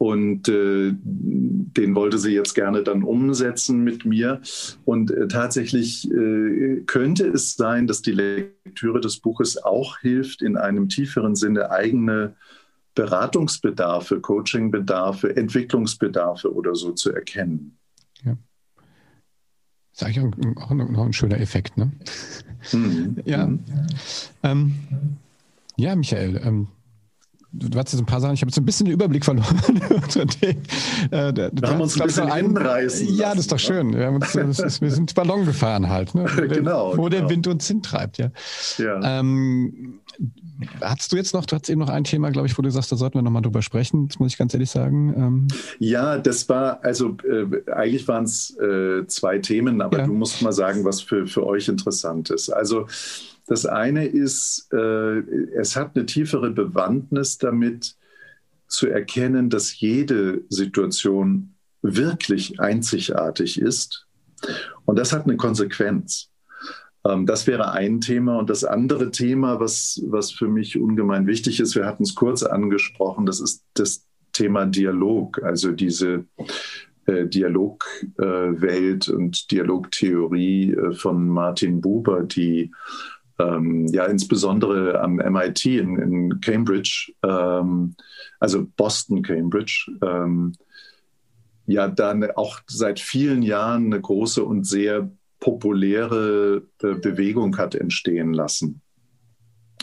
und äh, den wollte sie jetzt gerne dann umsetzen mit mir. Und äh, tatsächlich äh, könnte es sein, dass die Lektüre des Buches auch hilft, in einem tieferen Sinne eigene Beratungsbedarfe, Coachingbedarfe, Entwicklungsbedarfe oder so zu erkennen. Ja. Das ist eigentlich auch noch ein schöner Effekt, ne? Mhm. Ja. Mhm. Ähm, ja, Michael, ähm, du hast jetzt ein paar Sachen, ich habe jetzt ein bisschen den Überblick verloren. äh, wir haben uns ein bisschen einreißen Ja, das ist doch schön. Wir, uns, ist, wir sind Ballon gefahren halt, ne? wo, genau, der, wo genau. der Wind uns hintreibt. Ja. ja. Ähm, Hattest du jetzt noch, du hattest eben noch ein Thema, glaube ich, wo du sagst, da sollten wir nochmal drüber sprechen, das muss ich ganz ehrlich sagen. Ähm ja, das war, also äh, eigentlich waren es äh, zwei Themen, aber ja. du musst mal sagen, was für, für euch interessant ist. Also das eine ist, äh, es hat eine tiefere Bewandtnis damit zu erkennen, dass jede Situation wirklich einzigartig ist. Und das hat eine Konsequenz. Ähm, das wäre ein Thema. Und das andere Thema, was, was für mich ungemein wichtig ist, wir hatten es kurz angesprochen, das ist das Thema Dialog, also diese äh, Dialogwelt äh, und Dialogtheorie äh, von Martin Buber, die ähm, ja insbesondere am MIT in, in Cambridge, ähm, also Boston, Cambridge, ähm, ja dann auch seit vielen Jahren eine große und sehr populäre äh, Bewegung hat entstehen lassen,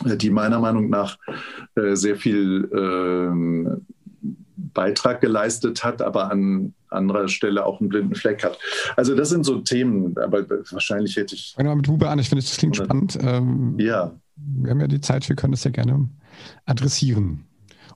äh, die meiner Meinung nach äh, sehr viel ähm, Beitrag geleistet hat, aber an anderer Stelle auch einen blinden Fleck hat. Also das sind so Themen, aber wahrscheinlich hätte ich. Fangen wir mit Huber an, ich finde, das klingt spannend. Ähm, ja. Wir haben ja die Zeit, wir können das ja gerne adressieren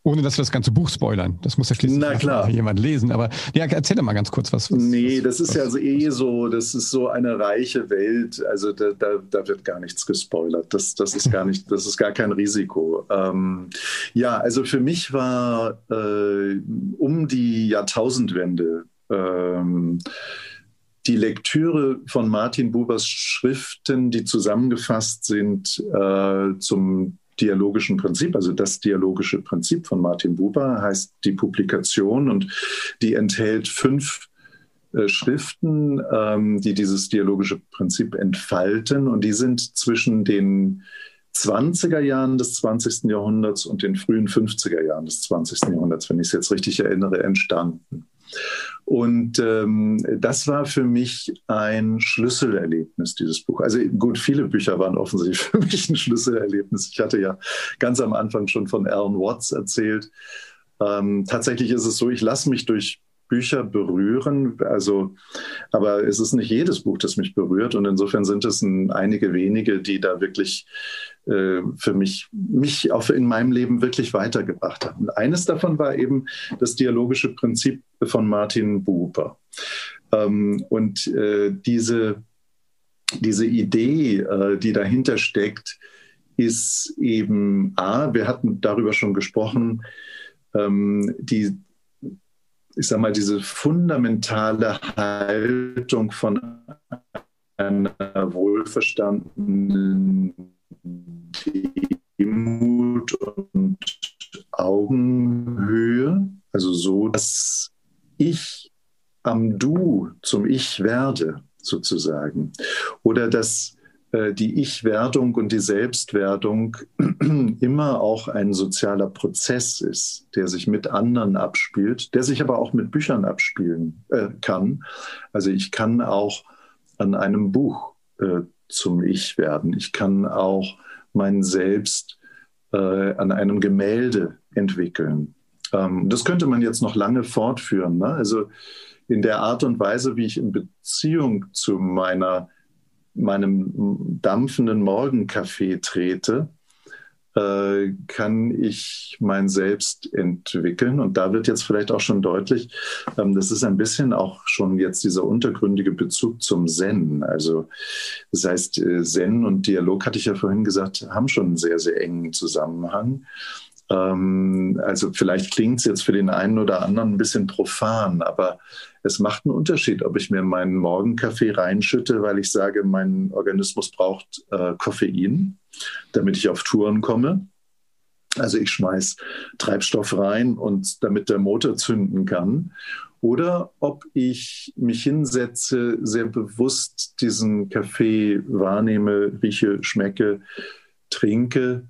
ohne dass wir das ganze Buch spoilern. Das muss ja schließlich jemand lesen. Aber ja, erzähl doch mal ganz kurz was. was nee, das ist was, ja also eh so, das ist so eine reiche Welt. Also da, da, da wird gar nichts gespoilert. Das, das ist gar nicht, das ist gar kein Risiko. Ähm, ja, also für mich war äh, um die Jahrtausendwende ähm, die Lektüre von Martin Bubers Schriften, die zusammengefasst sind äh, zum dialogischen Prinzip, also das dialogische Prinzip von Martin Buber heißt die Publikation und die enthält fünf äh, Schriften, ähm, die dieses dialogische Prinzip entfalten und die sind zwischen den 20er Jahren des 20. Jahrhunderts und den frühen 50er Jahren des 20. Jahrhunderts, wenn ich es jetzt richtig erinnere, entstanden. Und ähm, das war für mich ein Schlüsselerlebnis, dieses Buch. Also gut, viele Bücher waren offensichtlich für mich ein Schlüsselerlebnis. Ich hatte ja ganz am Anfang schon von Alan Watts erzählt. Ähm, tatsächlich ist es so, ich lasse mich durch Bücher berühren. Also, aber es ist nicht jedes Buch, das mich berührt. Und insofern sind es ein, einige wenige, die da wirklich äh, für mich, mich auch in meinem Leben wirklich weitergebracht haben. Eines davon war eben das dialogische Prinzip von Martin Buber. Ähm, und äh, diese, diese Idee, äh, die dahinter steckt, ist eben A, wir hatten darüber schon gesprochen, ähm, die, ich sag mal, diese fundamentale Haltung von einer wohlverstandenen Demut und Augenhöhe, also so, dass ich am Du zum Ich werde, sozusagen. Oder dass die Ich-Werdung und die Selbstwerdung immer auch ein sozialer Prozess ist, der sich mit anderen abspielt, der sich aber auch mit Büchern abspielen äh, kann. Also ich kann auch an einem Buch äh, zum Ich werden. Ich kann auch mein Selbst äh, an einem Gemälde entwickeln. Ähm, das könnte man jetzt noch lange fortführen. Ne? Also in der Art und Weise, wie ich in Beziehung zu meiner, meinem dampfenden Morgenkaffee trete, äh, kann ich mein Selbst entwickeln. Und da wird jetzt vielleicht auch schon deutlich, ähm, das ist ein bisschen auch schon jetzt dieser untergründige Bezug zum Zen. Also das heißt, äh, Zen und Dialog, hatte ich ja vorhin gesagt, haben schon einen sehr, sehr engen Zusammenhang. Ähm, also vielleicht klingt es jetzt für den einen oder anderen ein bisschen profan, aber es macht einen Unterschied, ob ich mir meinen Morgenkaffee reinschütte, weil ich sage, mein Organismus braucht äh, Koffein, damit ich auf Touren komme. Also ich schmeiß Treibstoff rein und damit der Motor zünden kann. Oder ob ich mich hinsetze, sehr bewusst diesen Kaffee wahrnehme, rieche, schmecke, trinke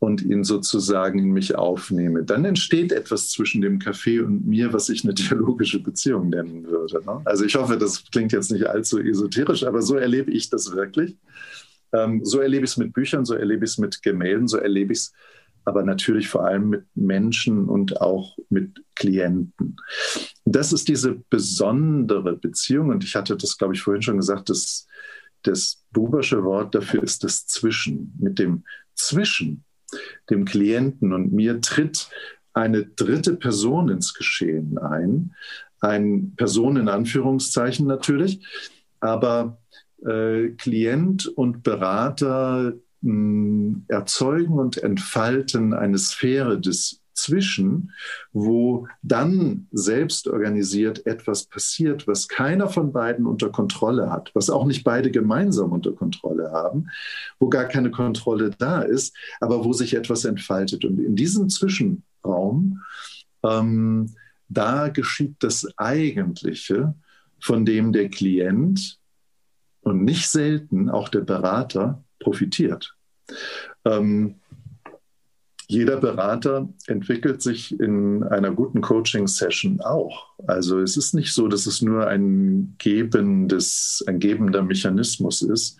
und ihn sozusagen in mich aufnehme, dann entsteht etwas zwischen dem Kaffee und mir, was ich eine dialogische Beziehung nennen würde. Ne? Also ich hoffe, das klingt jetzt nicht allzu esoterisch, aber so erlebe ich das wirklich. Ähm, so erlebe ich es mit Büchern, so erlebe ich es mit Gemälden, so erlebe ich es aber natürlich vor allem mit Menschen und auch mit Klienten. Das ist diese besondere Beziehung und ich hatte das, glaube ich, vorhin schon gesagt, das, das Bubersche Wort dafür ist das Zwischen. Mit dem Zwischen dem Klienten und mir tritt eine dritte Person ins Geschehen ein. Ein Person in Anführungszeichen natürlich, aber äh, Klient und Berater mh, hm, erzeugen und entfalten eine Sphäre des dazwischen, wo dann selbst organisiert etwas passiert, was keiner von beiden unter Kontrolle hat, was auch nicht beide gemeinsam unter Kontrolle haben, wo gar keine Kontrolle da ist, aber wo sich etwas entfaltet. Und in diesem Zwischenraum, ähm, da geschieht das Eigentliche, von dem der Klient und nicht selten auch der Berater profitiert. Ähm, jeder Berater entwickelt sich in einer guten Coaching-Session auch. Also es ist nicht so, dass es nur ein gebendes, ein gebender Mechanismus ist.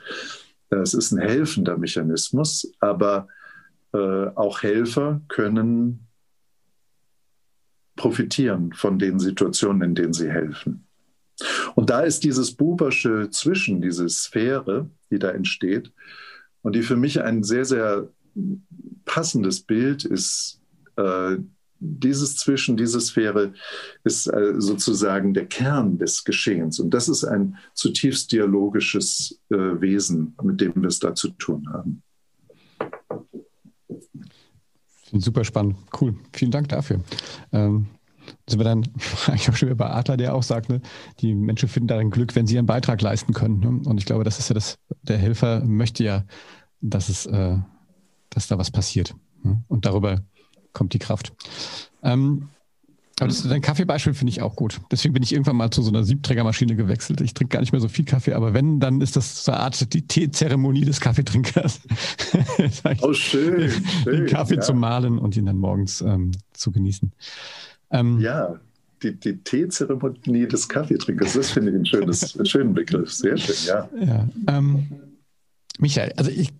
Es ist ein helfender Mechanismus, aber äh, auch Helfer können profitieren von den Situationen, in denen sie helfen. Und da ist dieses Bubersche Zwischen, diese Sphäre, die da entsteht und die für mich ein sehr, sehr passendes Bild ist, äh, dieses Zwischen, diese Sphäre ist äh, sozusagen der Kern des Geschehens. Und das ist ein zutiefst dialogisches äh, Wesen, mit dem wir es da zu tun haben. Super spannend. Cool. Vielen Dank dafür. Ähm, sind wir dann eigentlich auch schon wieder bei Adler, der auch sagt, ne, die Menschen finden darin Glück, wenn sie ihren Beitrag leisten können. Ne? Und ich glaube, das ist ja das, der Helfer möchte ja, dass es, äh, dass da was passiert. Und darüber kommt die Kraft. Ähm, aber das, dein Kaffeebeispiel finde ich auch gut. Deswegen bin ich irgendwann mal zu so einer Siebträgermaschine gewechselt. Ich trinke gar nicht mehr so viel Kaffee, aber wenn, dann ist das so eine Art die Teezeremonie des Kaffeetrinkers. oh, schön. schön den Kaffee ja. zu mahlen und ihn dann morgens ähm, zu genießen. Ähm, ja, die, die Teezeremonie des Kaffeetrinkers, das finde ich ein schönes, einen schönen Begriff. Sehr schön, ja. ja ähm, Michael, also ich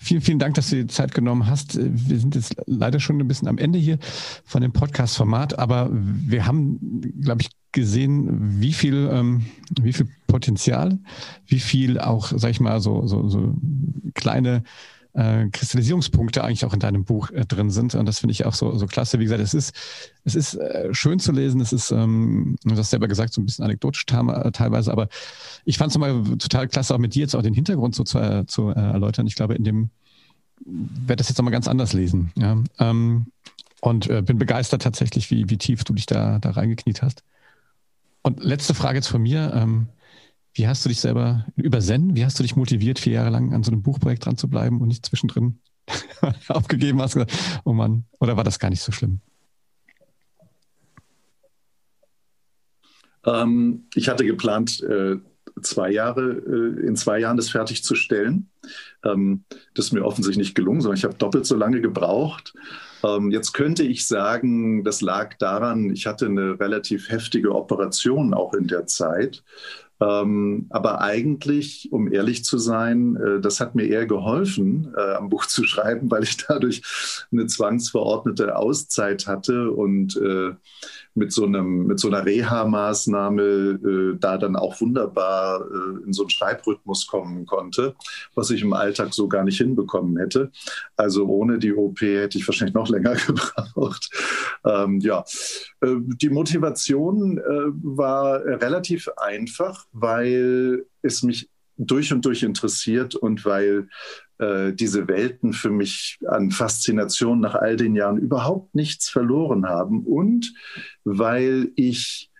Vielen, vielen Dank, dass du dir Zeit genommen hast. Wir sind jetzt leider schon ein bisschen am Ende hier von dem Podcast-Format, aber wir haben, glaube ich, gesehen, wie viel, ähm, wie viel Potenzial, wie viel auch, sag ich mal, so, so, so kleine äh, Kristallisierungspunkte eigentlich auch in deinem Buch äh, drin sind. Und das finde ich auch so, so klasse. Wie gesagt, es ist, es ist äh, schön zu lesen. Es ist, ähm, du hast selber gesagt, so ein bisschen anekdotisch äh, teilweise, aber ich fand es nochmal total klasse, auch mit dir jetzt auch den Hintergrund so zu, äh, zu erläutern. Ich glaube, in dem werde das jetzt nochmal ganz anders lesen. Ja? Ähm, und bin begeistert tatsächlich, wie, wie tief du dich da, da reingekniet hast. Und letzte Frage jetzt von mir. Ähm, wie hast du dich selber über Zen, wie hast du dich motiviert, vier Jahre lang an so einem Buchprojekt dran zu bleiben und nicht zwischendrin aufgegeben hast? Oh Mann, oder war das gar nicht so schlimm? Ähm, ich hatte geplant, äh, zwei Jahre, äh, in zwei Jahren das fertigzustellen. Ähm, das ist mir offensichtlich nicht gelungen, sondern ich habe doppelt so lange gebraucht. Ähm, jetzt könnte ich sagen, das lag daran, ich hatte eine relativ heftige Operation auch in der Zeit. Ähm, aber eigentlich, um ehrlich zu sein, äh, das hat mir eher geholfen, äh, am Buch zu schreiben, weil ich dadurch eine zwangsverordnete Auszeit hatte und äh, mit so, einem, mit so einer Reha-Maßnahme äh, da dann auch wunderbar äh, in so einen Schreibrhythmus kommen konnte, was ich im Alltag so gar nicht hinbekommen hätte. Also ohne die OP hätte ich wahrscheinlich noch länger gebraucht. Ähm, ja, äh, die Motivation äh, war relativ einfach, weil es mich durch und durch interessiert und weil äh, diese Welten für mich an Faszination nach all den Jahren überhaupt nichts verloren haben und weil ich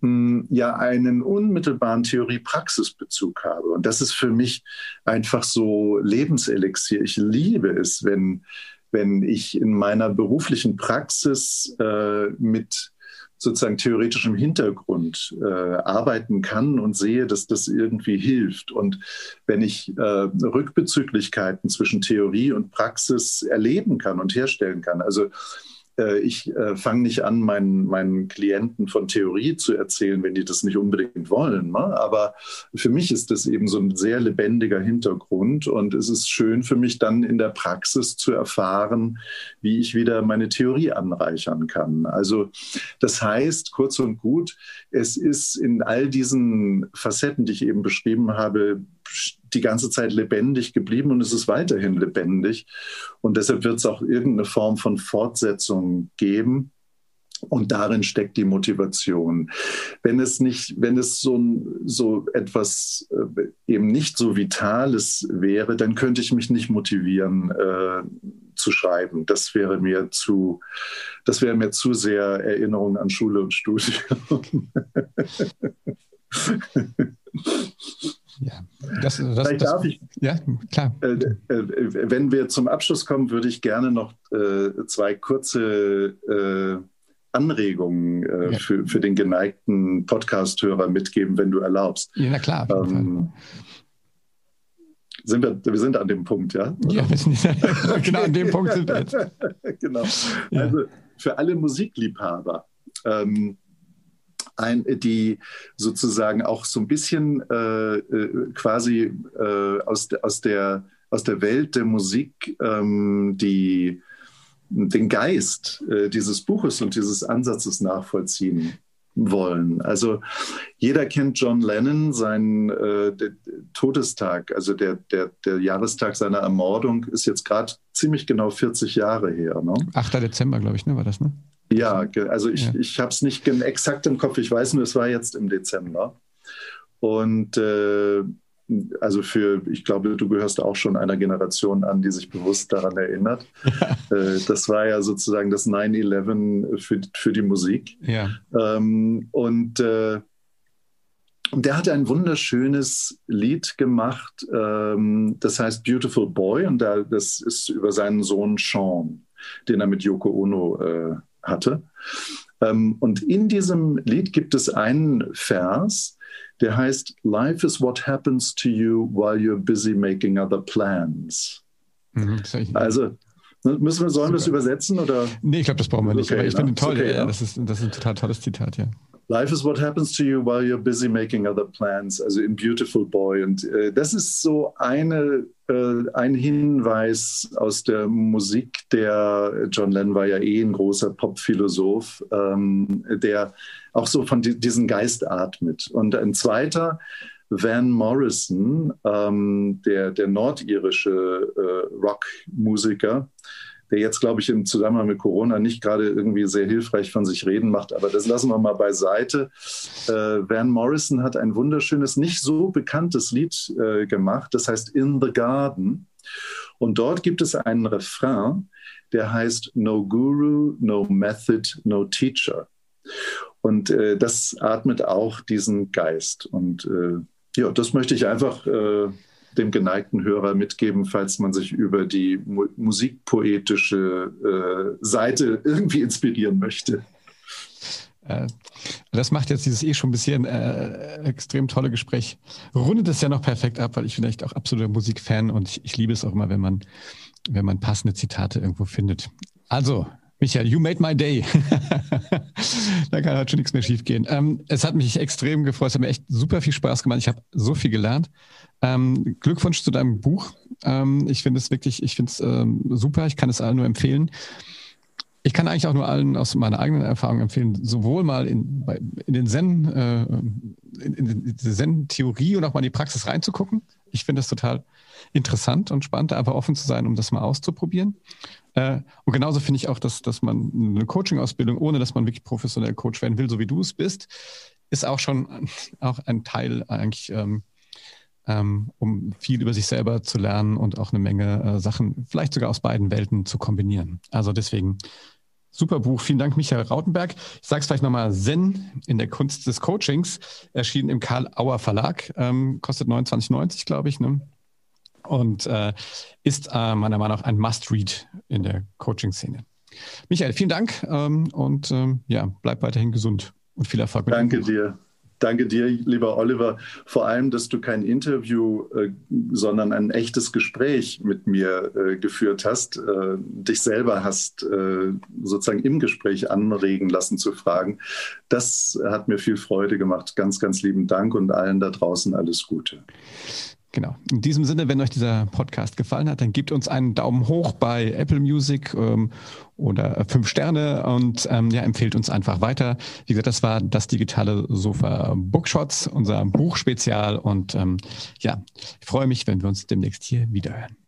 mh, hm, ja einen unmittelbaren Theorie-Praxis-Bezug habe. Und das ist für mich einfach so Lebenselixier. Ich liebe es, wenn, wenn ich in meiner beruflichen Praxis äh, mit sozusagen theoretischem Hintergrund äh, arbeiten kann und sehe, dass das irgendwie hilft. Und wenn ich äh, Rückbezüglichkeiten zwischen Theorie und Praxis erleben kann und herstellen kann, also ich äh, fange nicht an, meinen, meinen Klienten von Theorie zu erzählen, wenn die das nicht unbedingt wollen. Ne? Aber für mich ist das eben so ein sehr lebendiger Hintergrund und es ist schön für mich dann in der Praxis zu erfahren, wie ich wieder meine Theorie anreichern kann. Also das heißt, kurz und gut, es ist in all diesen Facetten, die ich eben beschrieben habe, die ganze Zeit lebendig geblieben und es ist weiterhin lebendig. Und deshalb wird es auch irgendeine Form von Fortsetzung geben. Und darin steckt die Motivation. Wenn es nicht, wenn es so, so etwas äh, eben nicht so Vitales wäre, dann könnte ich mich nicht motivieren äh, zu schreiben. Das wäre mir zu, das wäre mir zu sehr Erinnerung an Schule und Studium. Ja, das, das, Vielleicht das, darf ich, ja, klar. Äh, äh, wenn wir zum Abschluss kommen, würde ich gerne noch äh, zwei kurze äh, Anregungen äh, ja. für, für den geneigten Podcast-Hörer mitgeben, wenn du erlaubst. Ja, na klar. Ähm, Sind wir, wir sind an dem Punkt, ja? Ja, genau an dem Punkt sind wir jetzt. genau. Also für alle Musikliebhaber, ähm, ein, die sozusagen auch so ein bisschen äh, äh, quasi äh, aus, aus, der, aus der Welt der Musik ähm, die, den Geist äh, dieses Buches und dieses Ansatzes nachvollziehen wollen. Also jeder kennt John Lennon, sein äh, Todestag, also der, der, der Jahrestag seiner Ermordung ist jetzt gerade ziemlich genau 40 Jahre her. Ne? 8. Dezember, glaube ich, ne, war das, ne? Ja, also ich, ja. ich habe es nicht exakt im Kopf, ich weiß nur, es war jetzt im Dezember. Und äh, also für, ich glaube, du gehörst auch schon einer Generation an, die sich bewusst daran erinnert. Ja. Äh, das war ja sozusagen das 9-11 für, für die Musik. Ja. Ähm, und äh, der hat ein wunderschönes Lied gemacht, ähm, das heißt Beautiful Boy, und da, das ist über seinen Sohn Sean, den er mit Yoko Ono äh, hatte. Ähm, und in diesem Lied gibt es einen Vers, der heißt Life is what happens to you while you're busy making other plans. Mhm, also ne, Müssen wir, sollen wir es übersetzen? Oder? Nee, ich glaube, das brauchen wir nicht. Okay, aber ich finde toll. Okay, ja. das, ist, das ist ein total tolles Zitat, ja. Life is what happens to you while you're busy making other plans, also in Beautiful Boy. Und äh, das ist so eine, ein Hinweis aus der Musik, der John Lennon war ja eh ein großer Popphilosoph, ähm, der auch so von di diesen Geist atmet. Und ein zweiter, Van Morrison, ähm, der, der nordirische äh, Rockmusiker, der jetzt, glaube ich, im Zusammenhang mit Corona nicht gerade irgendwie sehr hilfreich von sich reden macht. Aber das lassen wir mal beiseite. Äh, Van Morrison hat ein wunderschönes, nicht so bekanntes Lied äh, gemacht. Das heißt In the Garden. Und dort gibt es einen Refrain, der heißt No Guru, No Method, No Teacher. Und äh, das atmet auch diesen Geist. Und äh, ja, das möchte ich einfach äh, dem geneigten Hörer mitgeben, falls man sich über die mu musikpoetische äh, Seite irgendwie inspirieren möchte. Äh, das macht jetzt dieses eh schon ein bisschen äh, extrem tolle Gespräch. Rundet es ja noch perfekt ab, weil ich bin echt auch absoluter Musikfan und ich, ich liebe es auch immer, wenn man, wenn man passende Zitate irgendwo findet. Also, Michael, you made my day. da kann halt schon nichts mehr schiefgehen. Ähm, es hat mich extrem gefreut. Es hat mir echt super viel Spaß gemacht. Ich habe so viel gelernt. Ähm, Glückwunsch zu deinem Buch. Ähm, ich finde es wirklich, ich finde es ähm, super. Ich kann es allen nur empfehlen. Ich kann eigentlich auch nur allen aus meiner eigenen Erfahrung empfehlen, sowohl mal in, in den Zen, äh, in, in die Zen-Theorie und auch mal in die Praxis reinzugucken. Ich finde es total interessant und spannend, einfach offen zu sein, um das mal auszuprobieren. Äh, und genauso finde ich auch, dass, dass man eine Coaching-Ausbildung, ohne dass man wirklich professionell Coach werden will, so wie du es bist, ist auch schon auch ein Teil eigentlich, ähm, ähm, um viel über sich selber zu lernen und auch eine Menge äh, Sachen, vielleicht sogar aus beiden Welten zu kombinieren. Also deswegen Super Buch. Vielen Dank, Michael Rautenberg. Ich sage es vielleicht nochmal, Zen in der Kunst des Coachings, erschienen im Karl Auer Verlag, ähm, kostet 29,90, glaube ich. Ne? und äh, ist äh, meiner Meinung nach ein Must-Read in der Coaching-Szene. Michael, vielen Dank ähm, und ähm, ja, bleib weiterhin gesund und viel Erfolg mit Danke dir. Danke dir, lieber Oliver, vor allem, dass du kein Interview, äh, sondern ein echtes Gespräch mit mir äh, geführt hast, äh, dich selber hast äh, sozusagen im Gespräch anregen lassen zu fragen. Das hat mir viel Freude gemacht. Ganz, ganz lieben Dank und allen da draußen alles Gute. Genau. In diesem Sinne, wenn euch dieser Podcast gefallen hat, dann gebt uns einen Daumen hoch bei Apple Music ähm, oder fünf Sterne und ähm, ja, empfehlt uns einfach weiter. Wie gesagt, das war das digitale Sofa Bookshots, unser Buchspezial. Und ähm, ja, ich freue mich, wenn wir uns demnächst hier wiederhören.